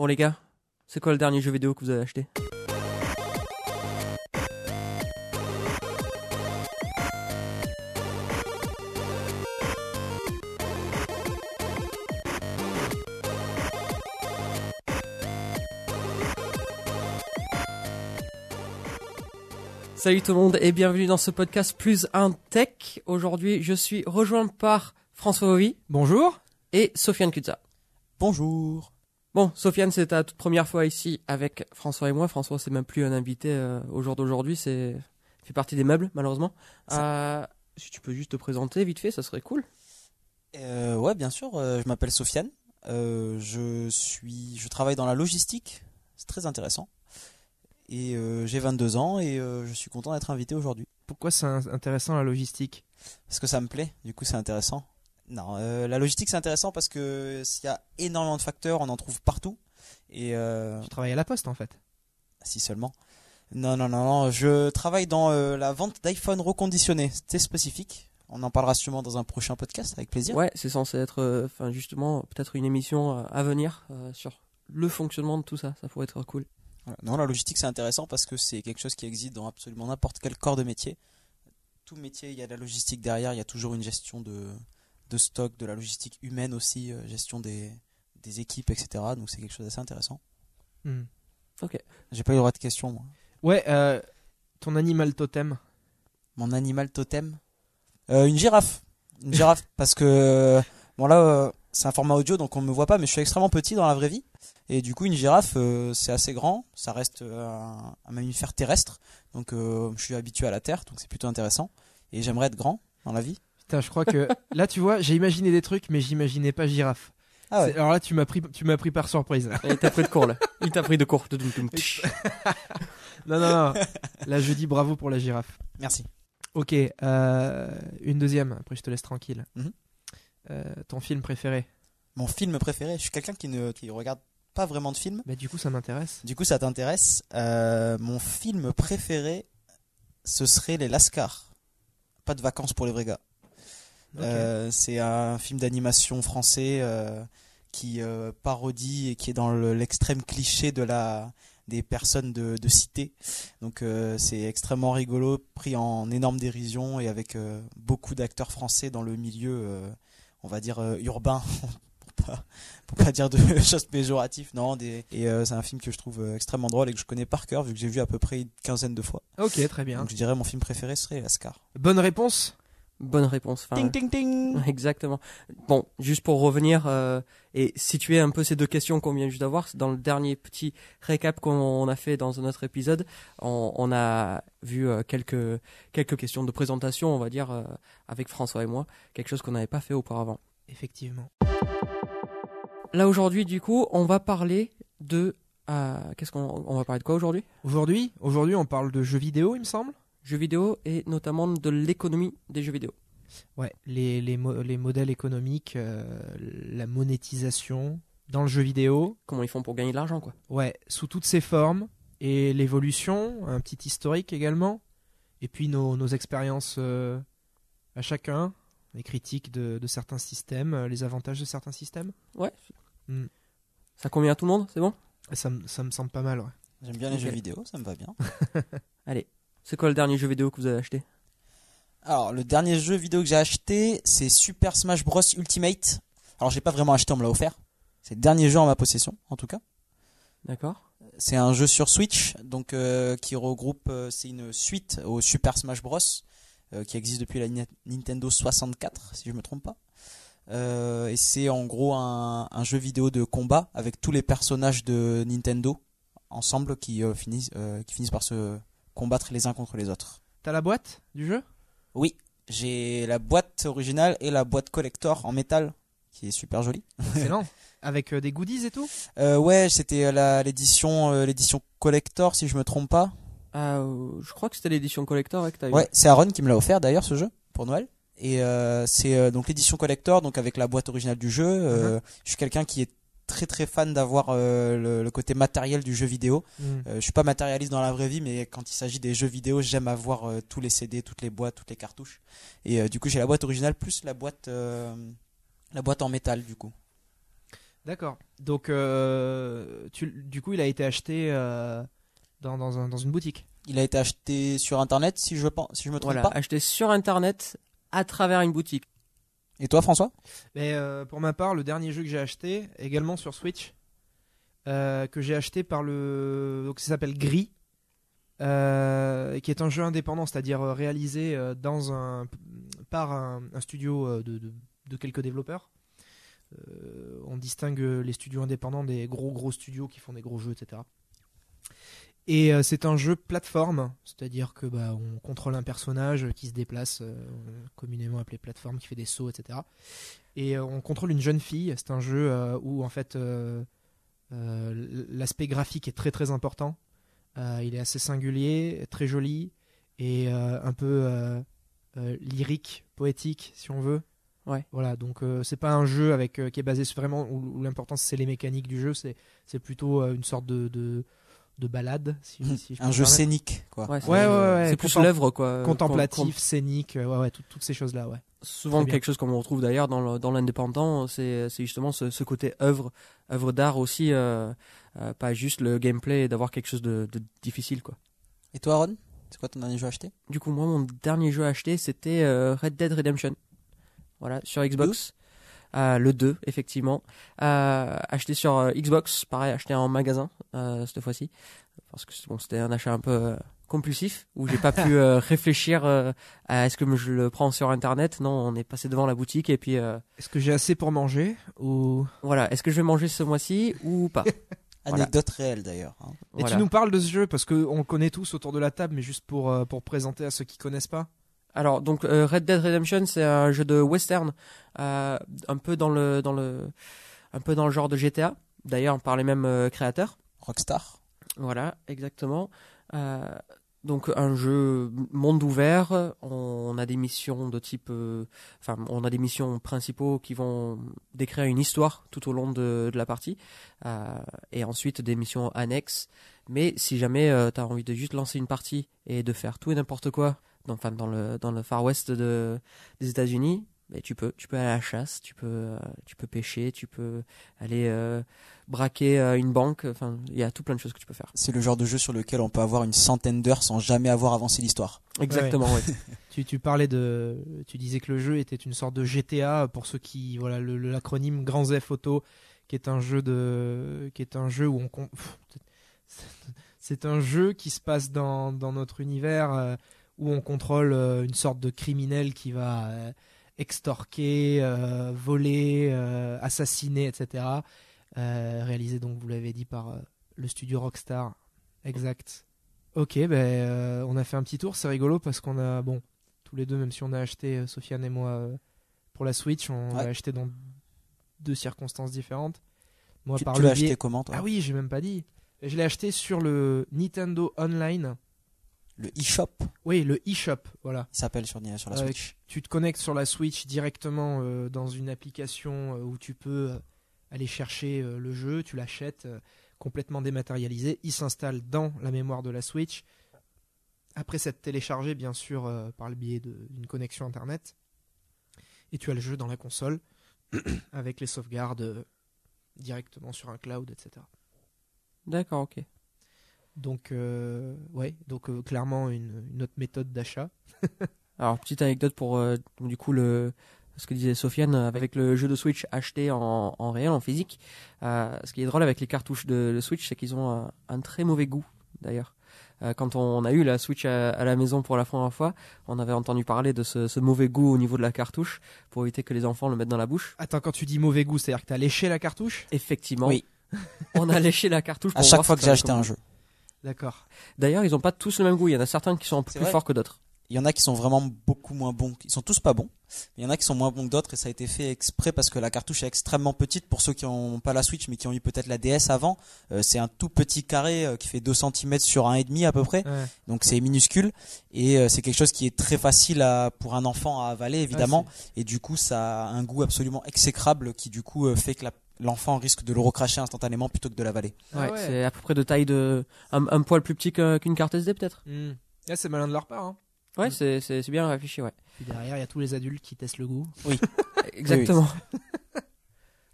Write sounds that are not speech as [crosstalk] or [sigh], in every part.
Bon les gars, c'est quoi le dernier jeu vidéo que vous avez acheté? Salut tout le monde et bienvenue dans ce podcast Plus un Tech. Aujourd'hui, je suis rejoint par François Ovi Bonjour. et Sofiane Kutza. Bonjour. Bon, Sofiane, c'est ta toute première fois ici avec François et moi. François, c'est même plus un invité euh, au jour d'aujourd'hui, c'est il fait partie des meubles, malheureusement. Euh, si tu peux juste te présenter vite fait, ça serait cool. Euh, ouais, bien sûr. euh, je m'appelle Sofiane. Euh, je suis, je travaille dans la logistique. C'est très intéressant. Et euh, j'ai 22 ans et euh, je suis content d'être invité aujourd'hui Pourquoi c'est intéressant la logistique? Parce que ça me plaît. Du coup, c'est intéressant. Non, euh, la logistique c'est intéressant parce que s'il y a énormément de facteurs, on en trouve partout. Et euh, Tu travailles à la poste en fait. si seulement. Non, non, non, non. Je travaille dans euh, la vente d'iPhone reconditionné. C'est spécifique. On en parlera sûrement dans un prochain podcast avec plaisir. Ouais, c'est censé être, euh, enfin justement, peut-être une émission euh, à venir euh, sur le fonctionnement de tout ça. Ça pourrait être cool. Voilà. Non, la logistique c'est intéressant parce que c'est quelque chose qui existe dans absolument n'importe quel corps de métier. Tout métier, il y a de la logistique derrière, il y a toujours une gestion de, de stock, de la logistique humaine aussi, euh, gestion des, des équipes, etc. Donc c'est quelque chose d'assez intéressant. Hmm. J'ai pas eu le droit de question, moi. Ouais, euh, ton animal totem. Mon animal totem Euh, Une girafe. Une girafe, [laughs] parce que, bon là, euh, c'est un format audio, donc on me voit pas, mais je suis extrêmement petit dans la vraie vie. Et du coup, une girafe, euh, c'est assez grand, ça reste euh, un, un mammifère terrestre, donc euh, je suis habitué à la terre, donc c'est plutôt intéressant. Et j'aimerais être grand dans la vie. Putain, je crois que [laughs] là, tu vois, j'ai imaginé des trucs, mais j'imaginais pas girafe. Ah ouais. Alors là, tu m'as pris, tu m'as pris par surprise. Il t'a pris de court là. [laughs] Il t'a pris de court. [laughs] Non, non, non. Là, je dis bravo pour la girafe. Merci. Ok, euh, une deuxième. Après, je te laisse tranquille. Mhm. Euh, ton film préféré? Mon film préféré, je suis quelqu'un qui ne qui regarde pas vraiment de films. Bah, du coup, ça m'intéresse. Du coup, ça t'intéresse. Euh, mon film préféré, ce serait Les Lascars. Pas de vacances pour les vrais gars. Euh, c'est un film d'animation français euh, qui euh, parodie et qui est dans le- l'extrême cliché de la des personnes de, de cité. Donc c'est extrêmement rigolo, pris en énorme dérision et avec beaucoup d'acteurs français dans le milieu, on va dire urbain, [laughs] pour pas pour pas dire de [laughs] choses péjoratives. Non, des, et c'est un film que je trouve extrêmement drôle et que je connais par cœur vu que j'ai vu à peu près une quinzaine de fois. Ok, très bien. Donc je dirais mon film préféré serait Lascar. Bonne réponse. Bonne réponse. Enfin, Ting ting ting. [laughs] Exactement. Bon, juste pour revenir euh, et situer un peu ces deux questions qu'on vient juste d'avoir, dans le dernier petit récap qu'on a fait dans un autre épisode, on, on a vu euh, quelques quelques questions de présentation, on va dire, euh, avec François et moi, quelque chose qu'on n'avait pas fait auparavant. Effectivement. Là aujourd'hui, du coup, on va parler de qu'est-ce qu'on on va parler de quoi aujourd'hui? Aujourd'hui, aujourd'hui, on parle de jeux vidéo, il me semble? Jeux vidéo et notamment de l'économie des jeux vidéo. Ouais, les, les, mo- les modèles économiques, euh, la monétisation dans le jeu vidéo, Comment ils font pour gagner de l'argent, quoi. ouais, sous toutes ses formes, et l'évolution, un petit historique également, et puis nos, nos expériences euh, à chacun, les critiques de, de certains systèmes, euh, les avantages de certains systèmes. Ouais. Hmm. Ça convient à tout le monde, c'est bon? Ça, me- ça me semble pas mal, ouais. J'aime bien les jeux vidéo, ça me va bien. [laughs] [laughs] C'est quoi le dernier jeu vidéo que vous avez acheté Alors, le dernier jeu vidéo que j'ai acheté, c'est Super Smash Bros Ultimate. Alors, j'ai pas vraiment acheté, on me l'a offert. C'est le dernier jeu en ma possession, en tout cas. D'accord C'est un jeu sur Switch, donc euh, qui regroupe, euh, c'est une suite au Super Smash Bros, euh, qui existe depuis la Ni- Nintendo 64, si je me trompe pas. Et c'est en gros un, un jeu vidéo de combat avec tous les personnages de Nintendo ensemble qui finissent, qui finissent par se combattre les uns contre les autres. T'as la boîte du jeu? Oui, j'ai la boîte originale et la boîte collector en métal qui est super jolie. Excellent. [laughs] Avec euh, des goodies et tout? Euh, ouais, c'était la- l'édition euh, l'édition collector si je me trompe pas. Euh, Je crois que c'était l'édition collector ouais, que t'as eu. Ouais, c'est Aaron qui me l'a offert d'ailleurs ce jeu pour Noël. Et euh, c'est euh, donc l'édition collector, donc avec la boîte originale du jeu. Euh, Je suis quelqu'un qui est très très fan d'avoir euh, le, le côté matériel du jeu vidéo. Hmm. Euh, je suis pas matérialiste dans la vraie vie, mais quand il s'agit des jeux vidéo, j'aime avoir euh, tous les CD, toutes les boîtes, toutes les cartouches. Et euh, du coup, j'ai la boîte originale plus la boîte, euh, la boîte en métal du coup. D'accord. Donc, euh, tu, du coup, il a été acheté euh, dans, dans, un- dans une boutique. Il a été acheté sur internet, si je pense, si je me trompe Voilà, pas. acheté sur internet à travers une boutique. Et toi, François? Euh, pour ma part, le dernier jeu que j'ai acheté, également sur Switch, euh, que j'ai acheté par le. Donc, ça s'appelle Gris, euh, qui est un jeu indépendant, c'est-à-dire réalisé par un, studio de, de- quelques développeurs. On distingue les studios indépendants des gros gros studios qui font des gros jeux, etc. Et euh, c'est un jeu plateforme, c'est-à-dire que bah, on contrôle un personnage qui se déplace, euh, communément appelé plateforme, qui fait des sauts, etc. Et euh, on contrôle une jeune fille. C'est un jeu où en fait l'aspect graphique est très très important. Il est assez singulier, très joli et un peu lyrique, poétique, si on veut. Ouais. Voilà, donc euh, c'est pas un jeu avec euh, qui est basé sur vraiment où, où l'important c'est les mécaniques du jeu. C'est c'est plutôt euh, une sorte de de, de balade, si, si je peux Un jeu scénique, quoi. Ouais, c'est Ouais, ouais, ouais, c'est plus l'œuvre quoi. contemplatif, scénique, euh, ouais, ouais, tout- toutes ces choses là, ouais. souvent quelque chose qu'on retrouve d'ailleurs dans l'indépendant, c'est c'est justement ce, ce côté œuvre, œuvre d'art aussi, euh, euh, pas juste le gameplay et d'avoir quelque chose de, de difficile quoi. Et toi, Aaron C'est quoi ton dernier jeu acheté? Du coup, moi, mon dernier jeu acheté, c'était euh, Red Dead Redemption. Voilà, sur Xbox. Euh, le 2, effectivement. Euh, acheté sur euh, Xbox, pareil, acheté en magasin, euh, cette fois-ci. Parce que bon, c'était un achat un peu euh, compulsif, où j'ai pas pu [laughs] euh, réfléchir euh, à est-ce que je le prends sur Internet. Non, on est passé devant la boutique et puis euh, Est-ce que j'ai assez pour manger ou? Voilà, est-ce que je vais manger ce mois-ci ou pas? [laughs] Voilà. Anecdote réelle d'ailleurs. hein. Et Voilà. tu nous parles de ce jeu parce que on le connaît tous autour de la table, mais juste pour euh, pour présenter à ceux qui connaissent pas. Alors donc euh, Red Dead Redemption c'est un jeu de western euh, un peu dans le dans le un peu dans le genre de GTA d'ailleurs par les mêmes euh, créateurs. Rockstar. voilà exactement. Donc un jeu monde ouvert. On a des missions de type enfin on a des missions principaux qui vont décrire une histoire tout au long de, de la partie. Et ensuite des missions annexes. Mais si jamais tu as envie de juste lancer une partie et de faire tout et n'importe quoi dans, enfin, dans le dans le Far West de, des États-Unis mais tu peux tu peux aller à la chasse tu peux euh, tu peux pêcher tu peux aller euh, braquer euh, une banque enfin il y a tout plein de choses que tu peux faire C'est le genre de jeu sur lequel on peut avoir une centaine d'heures sans jamais avoir avancé l'histoire. exactement ouais. [laughs] Tu, tu parlais de, tu disais que le jeu était une sorte de GTA pour ceux qui, voilà, le- le- l'acronyme Grand Zef Auto, qui est un jeu de, qui est un jeu où on, con- pff, [laughs] c'est un jeu qui se passe dans, dans notre univers euh, où on contrôle euh, une sorte de criminel qui va euh, extorquer, euh, voler, euh, assassiner, etc. Euh, réalisé donc, vous l'avez dit par le studio Rockstar, exact. Ok, ben on a fait un petit tour, c'est rigolo parce qu'on a, bon, tous les deux, même si on a acheté, Sofiane et moi, pour la Switch, on Ouais. l'a acheté dans deux circonstances différentes. Moi, tu par tu le biais- acheté comment toi? Ah oui, j'ai même pas dit. Je l'ai acheté sur le Nintendo Online. Le eShop, Oui, le eShop, voilà. il s'appelle sur, sur la Euh, Switch. Tu te connectes sur la Switch directement euh, dans une application euh, où tu peux euh, aller chercher euh, le jeu, tu l'achètes euh, complètement dématérialisé, il s'installe dans la mémoire de la Switch. Après s'être téléchargé, bien sûr, euh, par le biais d'une connexion Internet. Et tu as le jeu dans la console, [coughs] avec les sauvegardes euh, directement sur un cloud, etc. d'accord ok Donc, euh, ouais, donc euh, clairement une, une autre méthode d'achat. [laughs] Alors, petite anecdote pour euh, du coup le ce que disait Sofiane avec le jeu de Switch acheté en, en réel, en physique. Euh, ce qui est drôle avec les cartouches de, de Switch, c'est qu'ils ont un, un très mauvais goût d'ailleurs. Quand on a eu la Switch à, à la maison pour la première fois, on avait entendu parler de ce, ce mauvais goût au niveau de la cartouche pour éviter que les enfants le mettent dans la bouche. Attends, quand tu dis mauvais goût, c'est-à-dire que tu as léché la cartouche? Effectivement, Oui. [laughs] on a léché la cartouche. À pour chaque voir fois que j'ai acheté un jeu. D'accord. D'ailleurs, ils ont pas tous le même goût. Il y en a certains qui sont un peu C'est plus vrai forts que d'autres. Il y en a qui sont vraiment beaucoup moins bons. Ils sont tous pas bons. Il y en a qui sont moins bons que d'autres et ça a été fait exprès parce que la cartouche est extrêmement petite pour ceux qui n'ont pas la Switch mais qui ont eu peut-être la DS avant. Euh, c'est un tout petit carré euh, qui fait 2 cm sur 1,5 à peu près. Ouais. Donc c'est minuscule et euh, c'est quelque chose qui est très facile à, pour un enfant à avaler évidemment. et du coup ça a un goût absolument exécrable qui du coup fait que la- l'enfant risque de le recracher instantanément plutôt que de l'avaler. Ah Ouais, ouais. c'est à peu près de taille de un, un poil plus petit qu'une carte SD peut-être. Hmm. Là, c'est malin de leur part. Hein. Ouais, Mm. c'est bien réfléchi, ouais. Puis derrière, il y a tous les adultes qui testent le goût. [laughs] Exactement. [laughs]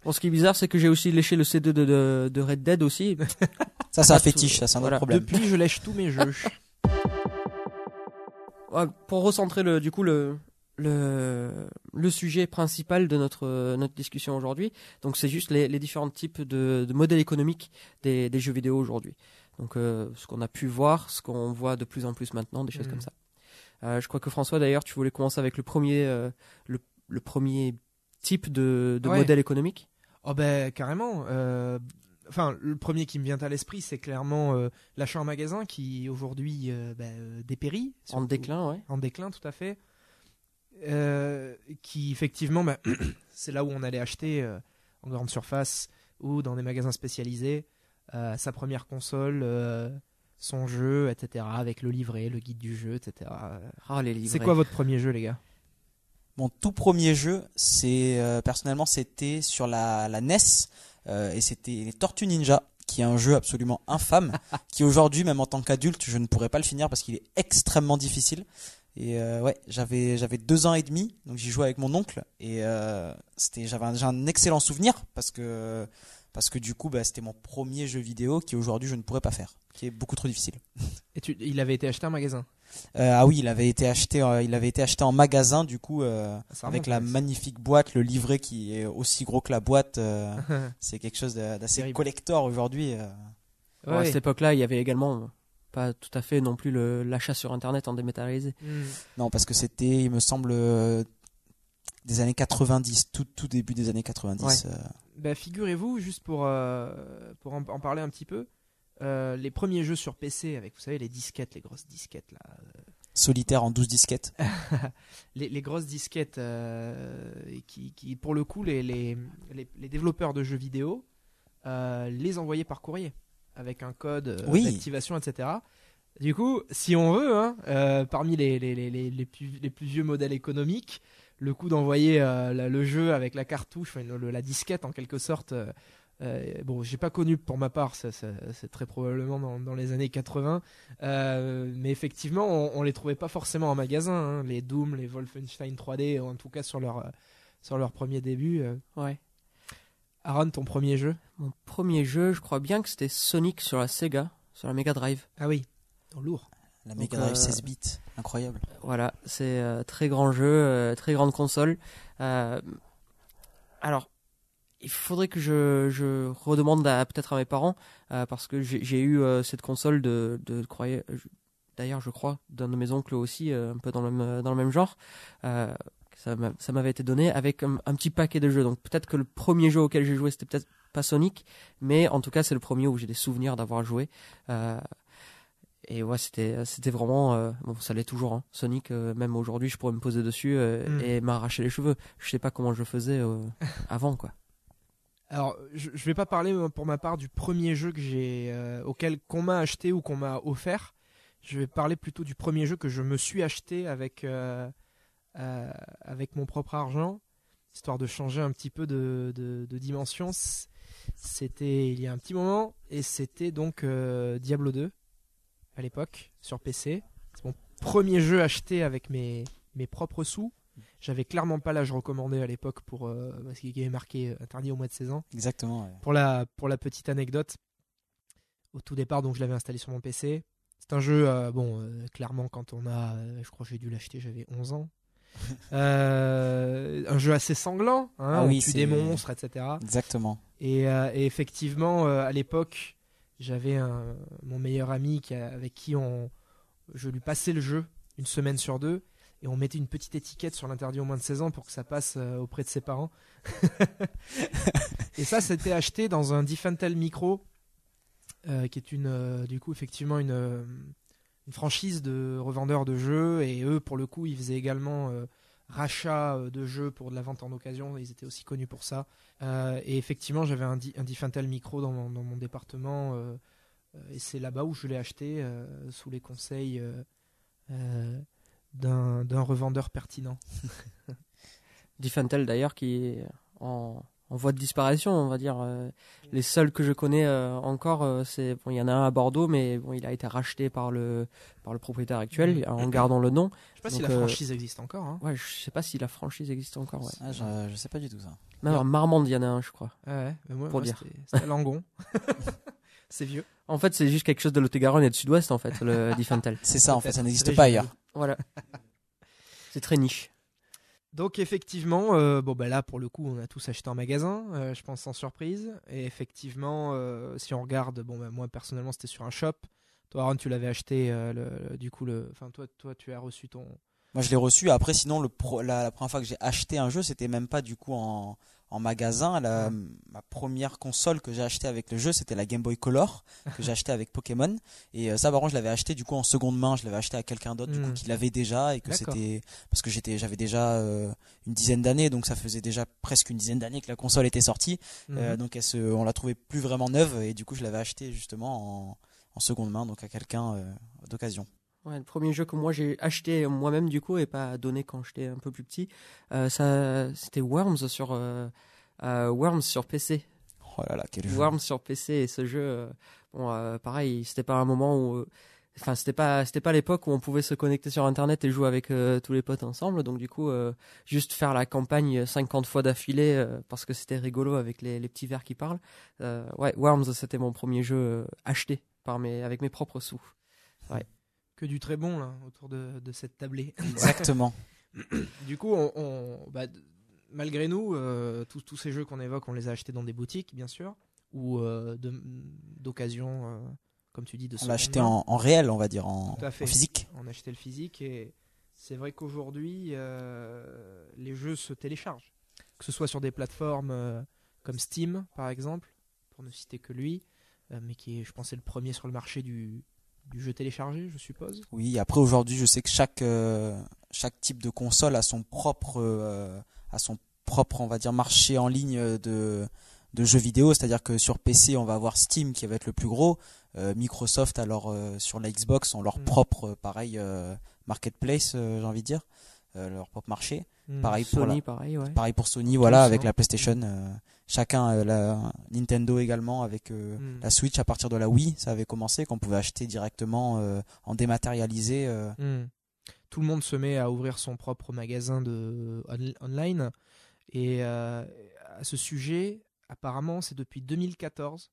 Bon, ce qui est bizarre, c'est que j'ai aussi léché le C2 de, de, de Red Dead aussi. [laughs] Ça, c'est un fétiche, ça, c'est un voilà. autre problème. Depuis, je lèche tous mes jeux. Ouais, pour recentrer le, du coup le, le, le sujet principal de notre, notre discussion aujourd'hui, donc c'est juste les, les différents types de, de modèles économiques des, des jeux vidéo aujourd'hui. Donc euh, ce qu'on a pu voir, ce qu'on voit de plus en plus maintenant, des choses Mhm. comme ça. Euh, je crois que François d'ailleurs, tu voulais commencer avec le premier, euh, le, le premier type de, de Ouais. modèle économique. Oh ben carrément. Enfin, le premier qui me vient à l'esprit, c'est clairement l'achat en magasin qui aujourd'hui ben, dépérit. En déclin, ouais. En déclin, tout à fait. Euh, qui effectivement, ben, [clears throat] c'est là où on allait acheter euh, en grande surface ou dans des magasins spécialisés euh, sa première console, son jeu, etc. Avec le livret, le guide du jeu, etc. Les livrets. C'est quoi votre premier jeu, les gars? Mon tout premier jeu, c'est personnellement, c'était sur la, la NES et c'était les Tortues Ninja, qui est un jeu absolument infâme, [laughs] qui aujourd'hui, même en tant qu'adulte, je ne pourrais pas le finir parce qu'il est extrêmement difficile. Et euh, ouais, j'avais j'avais deux ans et demi, donc j'y jouais avec mon oncle et euh, c'était j'avais un, j'ai un excellent souvenir parce que parce que du coup, bah, c'était mon premier jeu vidéo qui aujourd'hui je ne pourrais pas faire, qui est beaucoup trop difficile. [laughs] Et tu- Il avait été acheté en magasin? Euh, ah oui, il avait été acheté, euh, il avait été acheté en magasin du coup. euh, Ça avec la magnifique boîte, le livret qui est aussi gros que la boîte, euh, [laughs] c'est quelque chose d'assez collector aujourd'hui. euh. Ouais, À cette époque-là, il y avait également pas tout à fait non plus l'achat sur Internet en dématérialisé. Hmm. Non, parce que c'était, il me semble, euh, des années 90, tout, tout début des années 90. euh. Bah, figurez-vous, juste pour, euh, pour en, en parler un petit peu, euh, les premiers jeux sur PC avec, vous savez, les disquettes, les grosses disquettes là, solitaire en 12 disquettes. [laughs] les, les grosses disquettes euh, qui, qui, pour le coup, les, les, les, développeurs de jeux vidéo euh, les envoyaient par courrier avec un code euh, Oui. d'activation, etc. Du coup, si on veut, hein, euh, parmi les, les, les, les, plus, les plus vieux modèles économiques, le coup d'envoyer euh, le jeu avec la cartouche, enfin, le- la disquette en quelque sorte. euh, bon, j'ai pas connu pour ma part, c'est très probablement dans, dans les années 80, euh, mais effectivement, on, on les trouvait pas forcément en magasin, hein, les Doom, les Wolfenstein 3D, en tout cas sur leur, sur leur premier début. Ouais. Aaron, ton premier jeu? Mon premier jeu, je crois bien que c'était Sonic sur la Sega, sur la Mega Drive. Ah oui, dans lourd. La Mega Drive euh, 16 bits, incroyable. Voilà, c'est euh, très grand jeu, euh, très grande console. Euh, alors, il faudrait que je, je redemande à- peut-être à mes parents, euh, parce que j'ai eu euh, cette console de, de d'ailleurs je crois, d'un de mes oncles aussi, euh, un peu dans le même, dans le même genre. Ça m'a- ça m'avait été donné avec un, un petit paquet de jeux. Donc peut-être que le premier jeu auquel j'ai joué, c'était peut-être pas Sonic, mais en tout cas c'est le premier où j'ai des souvenirs d'avoir joué. Euh, et ouais, c'était c'était vraiment euh, bon, ça l'est toujours. Hein. Sonic, euh, même aujourd'hui, je pourrais me poser dessus euh, Mm. et m'arracher les cheveux. Je sais pas comment je faisais [laughs] avant quoi. Alors, je, je vais pas parler pour ma part du premier jeu que j'ai, auquel qu'on m'a acheté ou qu'on m'a offert. Je vais parler plutôt du premier jeu que je me suis acheté avec euh, avec mon propre argent, histoire de changer un petit peu de, de, de dimension. C'était il y a un petit moment et c'était donc euh, Diablo 2 à l'époque sur PC. C'est mon premier jeu acheté avec mes mes propres sous. J'avais clairement pas l'âge recommandé à l'époque pour euh, parce qu'il y avait marqué interdit au moins de 16 ans. Exactement. ouais. Pour la, pour la petite anecdote, au tout départ, donc je l'avais installé sur mon PC. C'est un jeu, euh, bon, euh, clairement, quand on a, je crois que j'ai dû l'acheter, j'avais 11 ans. Euh, un jeu assez sanglant, hein, Ah oui, des monstres, etc. Exactement. Et, euh, et effectivement, euh, à l'époque, j'avais mon meilleur ami qui avec qui on, je lui passais le jeu une semaine sur deux. Et on mettait une petite étiquette sur l'interdit au moins de 16 ans pour que ça passe auprès de ses parents. [laughs] et ça, c'était acheté dans un Diffentel Micro, qui est une, du coup, effectivement, une, franchise de revendeurs de jeux. Et eux, pour le coup, ils faisaient également euh, rachat euh, de jeux pour de la vente en occasion. Ils étaient aussi connus pour ça. Euh, et effectivement, j'avais un, un Micro dans mon, département. et c'est là-bas où je l'ai acheté, sous les conseils d'un revendeur pertinent. [laughs] Diffentel d'ailleurs qui est en, en voie de disparition, on va dire. Euh, les seuls que je connais euh, encore, euh, c'est bon, il y en a un à Bordeaux, mais bon, il a été racheté par le par le propriétaire actuel Mhm. en gardant le nom. Je sais pas si la euh, franchise existe encore. Hein. Ouais, je sais pas si la franchise existe encore. Ouais. Ah, je, je sais pas du tout ça. Même en Marmande, il y en a un, je crois. Ah ouais, mais moi, Pour moi, dire. c'était- Langon. [laughs] c'est vieux. En fait, c'est juste quelque chose de Lot-et-Garonne et de Sud-Ouest, en fait, le [laughs] Diffental. C'est ça, en fait, ça n'existe C'est pas ailleurs. Voilà. [laughs] C'est très niche. Donc effectivement, euh, bon bah là pour le coup on a tous acheté en magasin, euh, je pense sans surprise. Et effectivement, euh, si on regarde, bon bah, moi personnellement c'était sur un shop. Toi Aaron tu l'avais acheté, le, du coup le, enfin toi toi tu as reçu ton. Moi, je l'ai reçu. Après, sinon, la première fois que j'ai acheté un jeu, c'était même pas du coup en, en magasin. La, Ma première console que j'ai acheté avec le jeu, c'était la Game Boy Color que j'ai acheté avec Pokémon. Et euh, ça, par contre, je l'avais acheté du coup en seconde main. Je l'avais acheté à quelqu'un d'autre du Hmm. coup qui l'avait déjà et que c'était parce que j'étais, j'avais déjà euh, une dizaine d'années, donc ça faisait déjà presque une dizaine d'années que la console était sortie. Euh, Mhm. donc elle se, on la trouvait plus vraiment neuve et du coup, je l'avais acheté justement en, en seconde main, donc à quelqu'un d'occasion. Ouais, le premier jeu que moi j'ai acheté moi-même du coup et pas donné quand j'étais un peu plus petit, euh, ça c'était Worms sur euh, euh, Worms sur PC. Oh là là, quel jeu. Worms sur PC et ce jeu, bon pareil, c'était pas un moment où, enfin c'était pas c'était pas l'époque où on pouvait se connecter sur internet et jouer avec tous les potes ensemble. Donc du coup, juste faire la campagne 50 fois d'affilée parce que c'était rigolo avec les, les petits vers qui parlent. Ouais, Worms c'était mon premier jeu acheté par mes avec mes propres sous. Que du très bon là autour de, de cette tablée. Exactement. [laughs] du coup on, on- bah, malgré nous euh, tous tous ces jeux qu'on évoque on les a achetés dans des boutiques bien sûr ou euh, de- d'occasion euh, comme tu dis de On l'a acheté en, en réel, on va dire, en, physique. on achetait le physique et c'est vrai qu'aujourd'hui les jeux se téléchargent que ce soit sur des plateformes comme Steam par exemple pour ne citer que lui mais qui est je pense est le premier sur le marché du, du jeu téléchargé je suppose Oui, après aujourd'hui, je sais que chaque euh, chaque type de console a son propre euh, a son propre, on va dire, marché en ligne de de jeux vidéo, c'est-à-dire que sur PC, on va avoir Steam qui va être le plus gros, euh, Microsoft alors sur la Xbox ont leur Mm. propre pareil marketplace, j'ai envie de dire, leur propre marché. Hmm. Pareil pour Sony la- pareil ouais. Pareil pour Sony, voilà, avec hein. la PlayStation, euh, chacun euh, la Nintendo également avec euh, Mm. la Switch à partir de la Wii, ça avait commencé qu'on pouvait acheter directement euh, en dématérialisé. euh, Hmm. Tout le monde se met à ouvrir son propre magasin de on- online. Et euh, à ce sujet, apparemment, c'est depuis 2014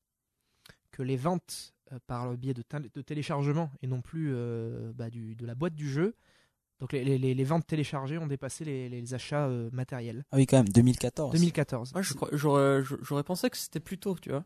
que les ventes euh, par le biais de, téléchargement et non plus euh, bah, du, de la boîte du jeu, donc les, les- les ventes téléchargées ont dépassé les, les achats euh, matériels. Ah oui, quand même, 2014. 2014. Moi, je crois- j'aurais pensé que c'était plus tôt, tu vois.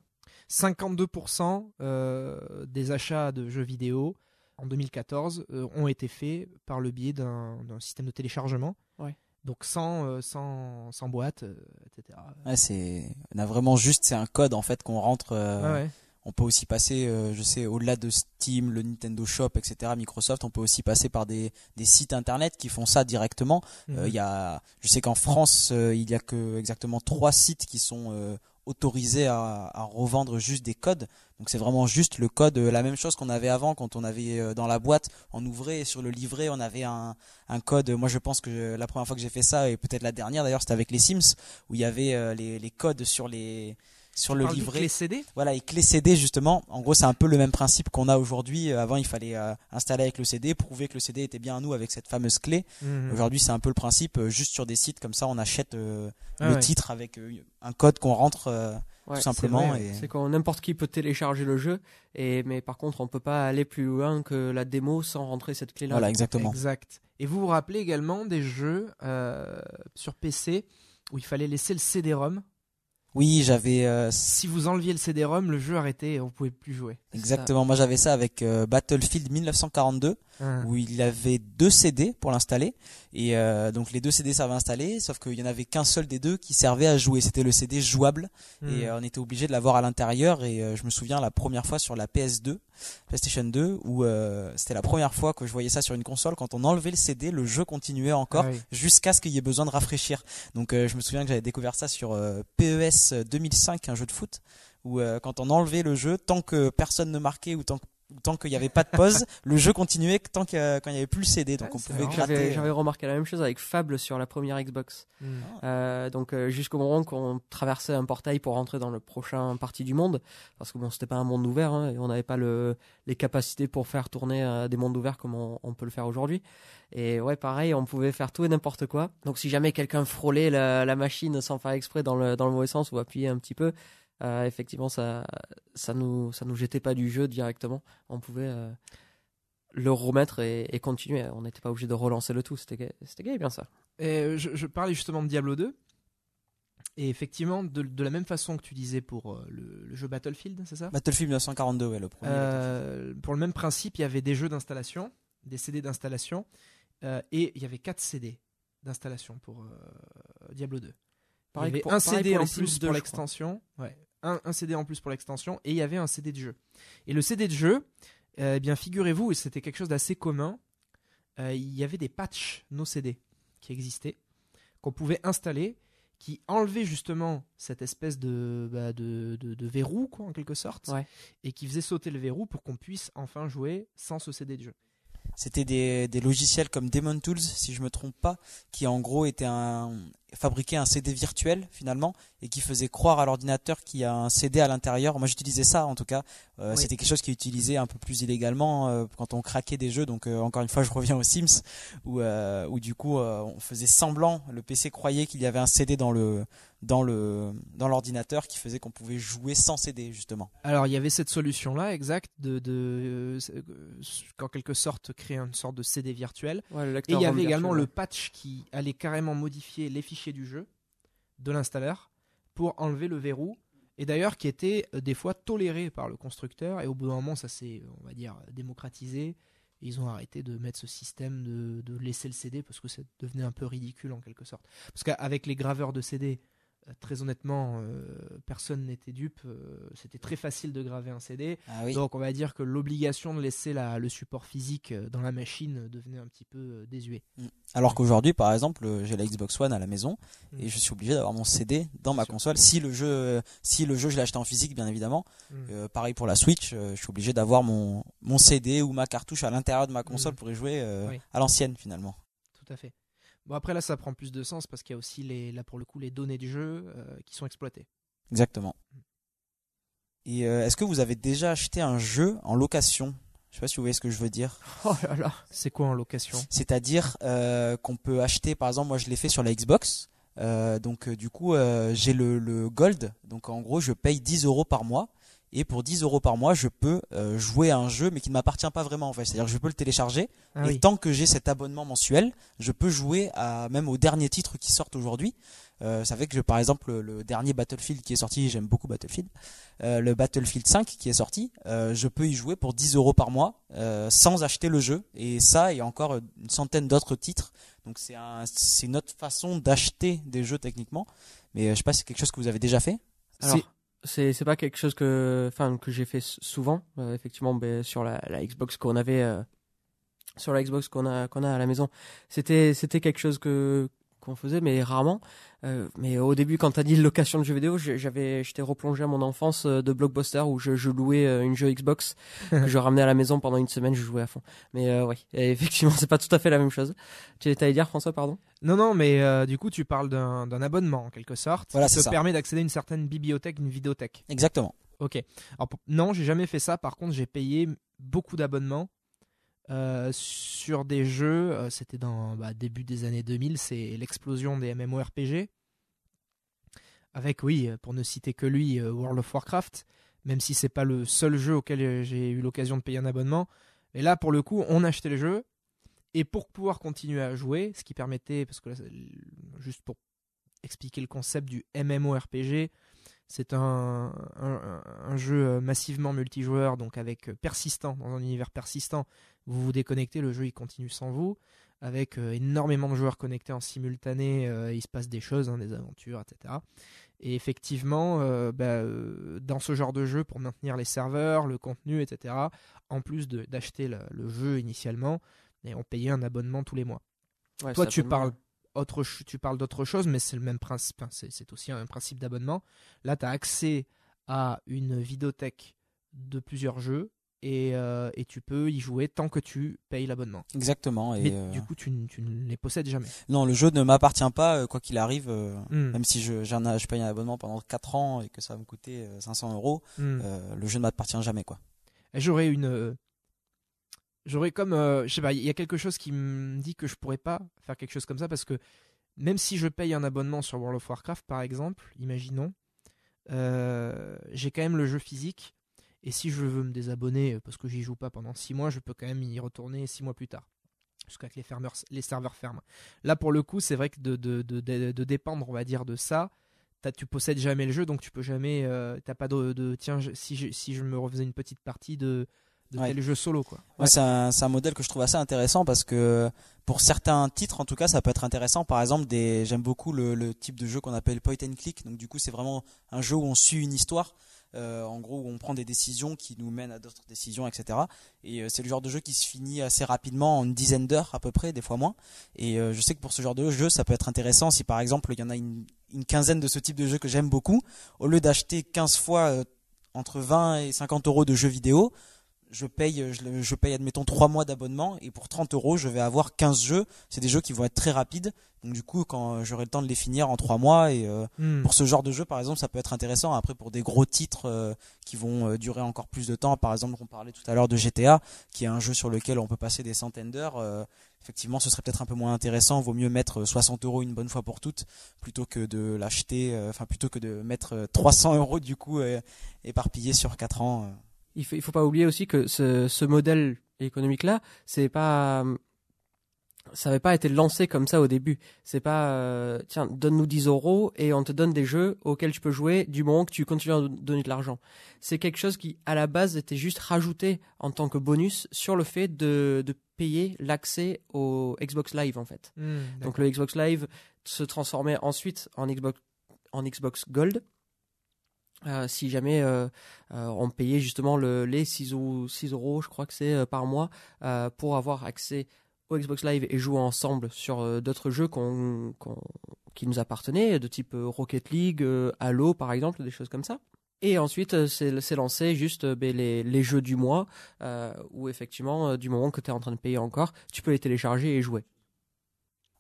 52% euh, des achats de jeux vidéo en 2014 euh, ont été faits par le biais d'un système de téléchargement. Ouais. Donc sans, euh, sans, sans boîte, euh, etc. Ouais, c'est, on a vraiment juste, c'est un code en fait qu'on rentre. euh, ouais. On peut aussi passer, euh, je sais, au-delà de Steam, le Nintendo Shop, etc., Microsoft, on peut aussi passer par des, des sites internet qui font ça directement. Euh, Mhm. Il y a, je sais qu'en France, euh, il y a que exactement trois sites qui sont euh, autorisés à, à revendre juste des codes. Donc c'est vraiment juste le code, euh, la même chose qu'on avait avant quand on avait euh, dans la boîte, on ouvrait et sur le livret on avait un, un code. Moi je pense que la première fois que j'ai fait ça et peut-être la dernière d'ailleurs c'était avec les Sims où il y avait euh, les, les codes sur les sur le livret. clés CD Voilà, et clé CD justement. En gros, c'est un peu le même principe qu'on a aujourd'hui. Euh, Avant, il fallait euh, installer avec le CD, prouver que le CD était bien à nous avec cette fameuse clé. Mhm. Aujourd'hui, c'est un peu le principe. euh, juste sur des sites comme ça, on achète euh, Ah le ouais. titre avec euh, un code qu'on rentre Ouais, tout simplement. c'est et... Quand n'importe qui peut télécharger le jeu, et mais par contre on peut pas aller plus loin que la démo sans rentrer cette clé-là. Voilà, exactement. Exact. Et vous vous rappelez également des jeux sur PC où il fallait laisser le CD-ROM. Oui, j'avais euh, Si vous enleviez le CD-ROM, le jeu arrêtait et vous pouvez plus jouer. exactement. Moi, j'avais ça avec euh, Battlefield 1942. Ah. où il avait deux CD pour l'installer et euh, donc les deux CD servaient à installer sauf qu'il y en avait qu'un seul des deux qui servait à jouer c'était le CD jouable Hmm. et euh, on était obligé de l'avoir à l'intérieur et je me souviens la première fois sur la PS2 PlayStation 2 où euh, c'était la première fois que je voyais ça sur une console quand on enlevait le CD le jeu continuait encore Ah oui. jusqu'à ce qu'il y ait besoin de rafraîchir donc euh, je me souviens que j'avais découvert ça sur euh, PES 2005 un jeu de foot où euh, quand on enlevait le jeu tant que personne ne marquait ou tant que tant qu'il n'y avait pas de pause, [laughs] le jeu continuait tant qu'il il n'y avait plus le CD. Donc Ah, on pouvait gratter. j'avais remarqué la même chose avec Fable sur la première Xbox. Hmm. Euh, donc euh, jusqu'au moment qu'on traversait un portail pour rentrer dans le prochain partie du monde, parce que bon c'était pas un monde ouvert hein, et on n'avait pas le, les capacités pour faire tourner euh, des mondes ouverts comme on, on peut le faire aujourd'hui. Et ouais pareil, on pouvait faire tout et n'importe quoi. Donc si jamais quelqu'un frôlait la, la machine sans faire exprès dans le, dans le mauvais sens ou appuyer un petit peu, euh, effectivement ça ça nous ça nous jetait pas du jeu directement. On pouvait euh, le remettre et, et continuer. On n'était pas obligé de relancer le tout. C'était gay- c'était gay bien ça. Et euh, je, je parlais justement de Diablo 2. Et effectivement, de, de la même façon que tu disais pour le, le jeu Battlefield, c'est ça? Battlefield 1942, ouais, le premier. Euh, Pour le même principe, il y avait des jeux d'installation, des CD d'installation, euh, et il y avait 4 CD d'installation pour euh, Diablo 2. Pareil il y avait pour- un CD en plus 2, je pour l'extension. Ouais. Un, un CD en plus pour l'extension et il y avait un CD de jeu. Et le CD de jeu, euh, eh bien figurez-vous, et c'était quelque chose d'assez commun, euh, il y avait des patchs no CD qui existaient, qu'on pouvait installer, qui enlevaient justement cette espèce de, bah, de, de- de verrou, quoi, en quelque sorte, Ouais. et qui faisaient sauter le verrou pour qu'on puisse enfin jouer sans ce CD de jeu. C'était des, des logiciels comme Demon Tools, si je me trompe pas, qui en gros était un fabriquait un CD virtuel finalement et qui faisait croire à l'ordinateur qu'il y a un CD à l'intérieur. Moi j'utilisais ça en tout cas. Euh, Oui. C'était quelque chose qui est utilisé un peu plus illégalement euh, quand on craquait des jeux. Donc euh, encore une fois je reviens aux Sims où, euh, où du coup euh, on faisait semblant, le PC croyait qu'il y avait un CD dans le dans le dans l'ordinateur qui faisait qu'on pouvait jouer sans CD justement. Alors il y avait cette solution-là, exact, de, de euh, euh, qu'en quelque sorte créer une sorte de CD virtuel. Ouais, Et il y avait également virtuel, le patch qui allait carrément modifier les fichiers du jeu de l'installeur pour enlever le verrou. Et d'ailleurs qui était euh, des fois toléré par le constructeur. Et au bout d'un moment, ça s'est, on va dire, démocratisé. Ils ont arrêté de mettre ce système de, de laisser le CD parce que ça devenait un peu ridicule en quelque sorte. Parce qu'avec les graveurs de CD, très honnêtement, euh, personne n'était dupe. euh, C'était très facile de graver un CD. Ah oui. Donc on va dire que l'obligation de laisser la- le support physique euh, dans la machine devenait un petit peu désuet. Alors qu'aujourd'hui, par exemple, j'ai la Xbox One à la maison Mm. et je suis obligé d'avoir mon CD dans ma console. Si le jeu, si le jeu je l'ai acheté en physique, bien évidemment. Mm. Euh, pareil pour la Switch, je suis obligé d'avoir mon mon CD ou ma cartouche à l'intérieur de ma console Mm. pour y jouer Oui. à l'ancienne finalement. Tout à fait. Bon après là ça prend plus de sens parce qu'il y a aussi les, là pour le coup les données du jeu euh, qui sont exploitées. Exactement. Et euh, est-ce que vous avez déjà acheté un jeu en location? Je sais pas si vous voyez ce que je veux dire. [laughs] Oh là là. C'est quoi en location? C'est-à-dire euh, qu'on peut acheter, par exemple, moi je l'ai fait sur la Xbox. Donc du coup, j'ai le, le Gold. Donc en gros, je paye 10 euros par mois. Et pour 10 euros par mois, je peux euh, jouer à un jeu, mais qui ne m'appartient pas vraiment en fait. C'est-à-dire que je peux le télécharger. Ah et oui. tant que j'ai cet abonnement mensuel, je peux jouer à même aux derniers titres qui sortent aujourd'hui. Euh, ça fait que je, par exemple le, le dernier Battlefield qui est sorti, j'aime beaucoup Battlefield, euh, le Battlefield 5 qui est sorti, euh, je peux y jouer pour 10 euros par mois euh, sans acheter le jeu. Et ça et encore une centaine d'autres titres. Donc c'est un, c'est une autre façon d'acheter des jeux techniquement. Mais euh, je sais pas si c'est quelque chose que vous avez déjà fait? Alors, C'est- c'est pas quelque chose que, enfin, que j'ai fait souvent. Euh, effectivement, ben, sur la, la Xbox qu'on avait, euh, sur la Xbox qu'on a qu'on a à la maison, c'était c'était quelque chose que qu'on faisait, mais rarement. Euh, mais au début, quand t'as dit location de jeux vidéo, j'ai- j'avais, j'étais replongé à mon enfance euh, de blockbuster où je, je louais euh, une jeu Xbox [laughs] que je ramenais à la maison pendant une semaine, je jouais à fond. Mais euh, oui, [laughs] effectivement, c'est pas tout à fait la même chose. Tu allais dire François, pardon? Non non mais euh, du coup tu parles d'un d'un abonnement en quelque sorte Voilà, c'est te ça. permet d'accéder à une certaine bibliothèque, une vidéothèque. Exactement. Ok. Alors, non, j'ai jamais fait ça. Par contre, j'ai payé beaucoup d'abonnements euh, sur des jeux. euh, C'était dans bah, début des années 2000. C'est l'explosion des MMORPG. Avec, oui, euh, pour ne citer que lui, World of Warcraft. Même si c'est pas le seul jeu auquel j'ai eu l'occasion de payer un abonnement. Et là, pour le coup, on achetait le jeu. Et pour pouvoir continuer à jouer, ce qui permettait, parce que là, juste pour expliquer le concept du MMORPG, c'est un, un, un jeu euh, massivement multijoueur, donc avec euh, persistant, dans un univers persistant. Vous vous déconnectez, le jeu il continue sans vous, avec euh, énormément de joueurs connectés en simultané, il se passe des choses, hein, des aventures, etc. Et effectivement, euh, bah, dans ce genre de jeu, pour maintenir les serveurs, le contenu, etc., en plus d'acheter le, le jeu initialement, et on payait un abonnement tous les mois. Ouais, Toi, tu parles autre, tu parles d'autre chose, mais c'est le même principe. hein, c'est, aussi un principe d'abonnement. Là, tu as accès à une vidéothèque de plusieurs jeux et, euh, et tu peux y jouer tant que tu payes l'abonnement. Exactement. Et Mais euh, du coup, tu, ne- tu ne les possèdes jamais. non, le jeu ne m'appartient pas euh, quoi qu'il arrive. euh, Hmm. Même si je, je paye un abonnement pendant 4 ans et que ça va me coûter euh, 500 euros, Hmm. le jeu ne m'appartient jamais quoi. J'aurais une. J'aurais comme. euh, je sais pas, il y a quelque chose qui me dit que je pourrais pas faire quelque chose comme ça parce que même si je paye un abonnement sur World of Warcraft par exemple, imaginons, euh, j'ai quand même le jeu physique. Et si je veux me désabonner euh, parce que j'y joue pas pendant 6 mois, je peux quand même y retourner 6 mois plus tard. Jusqu'à que les, serveurs ferment. Là, pour le coup, c'est vrai que de, de, de, de, dépendre, on va dire, de ça, tu possèdes jamais le jeu, donc tu peux jamais. T'as pas de, de tiens, je- si, je, si je me refaisais une petite partie de, de Ouais. tel jeu solo, quoi. Moi, c'est un, c'est un modèle que je trouve assez intéressant parce que pour certains titres, en tout cas, ça peut être intéressant. Par exemple, des, j'aime beaucoup le, le type de jeu qu'on appelle point and click. Donc, du coup, c'est vraiment un jeu où on suit une histoire. Euh, en gros, où on prend des décisions qui nous mènent à d'autres décisions, etc. Et euh, c'est le genre de jeu qui se finit assez rapidement, en une dizaine d'heures à peu près, des fois moins. Et euh, je sais que pour ce genre de jeu, ça peut être intéressant si par exemple, il y en a une, une quinzaine de ce type de jeu que j'aime beaucoup. Au lieu d'acheter 15 fois euh, entre 20 et 50 euros de jeux vidéo, je paye, je, le- je paye admettons 3 mois d'abonnement et pour 30 euros je vais avoir 15 jeux. C'est des jeux qui vont être très rapides. Donc du coup quand j'aurai le temps de les finir en 3 mois et euh, Hmm. pour ce genre de jeu par exemple ça peut être intéressant. Après pour des gros titres euh, qui vont euh, durer encore plus de temps, par exemple on parlait tout à l'heure de GTA qui est un jeu sur lequel on peut passer des centaines d'heures. euh, effectivement ce serait peut-être un peu moins intéressant. Vaut mieux mettre 60 euros une bonne fois pour toutes plutôt que de l'acheter, euh, enfin plutôt que de mettre euh, 300 euros du coup euh, éparpillé sur 4 ans. Il faut, il faut pas oublier aussi que ce, ce modèle économique là, c'est pas ça n'avait pas été lancé comme ça au début. C'est pas euh, tiens donne-nous 10 euros et on te donne des jeux auxquels tu peux jouer du moment que tu continues à donner de l'argent. C'est quelque chose qui à la base était juste rajouté en tant que bonus sur le fait de, de payer l'accès au Xbox Live en fait. Hmm, Donc le Xbox Live se transformait ensuite en Xbox, en Xbox Gold. Euh, si jamais euh, euh, on payait justement le, les 6, ou 6 euros, je crois que c'est par mois, pour avoir accès au Xbox Live et jouer ensemble sur d'autres jeux qu'on, qu'on- qui nous appartenaient, de type Rocket League, Halo par exemple, des choses comme ça. Et ensuite, c'est c'est lancé juste ben, les, les jeux du mois, où effectivement, du moment que tu es en train de payer encore, tu peux les télécharger et jouer.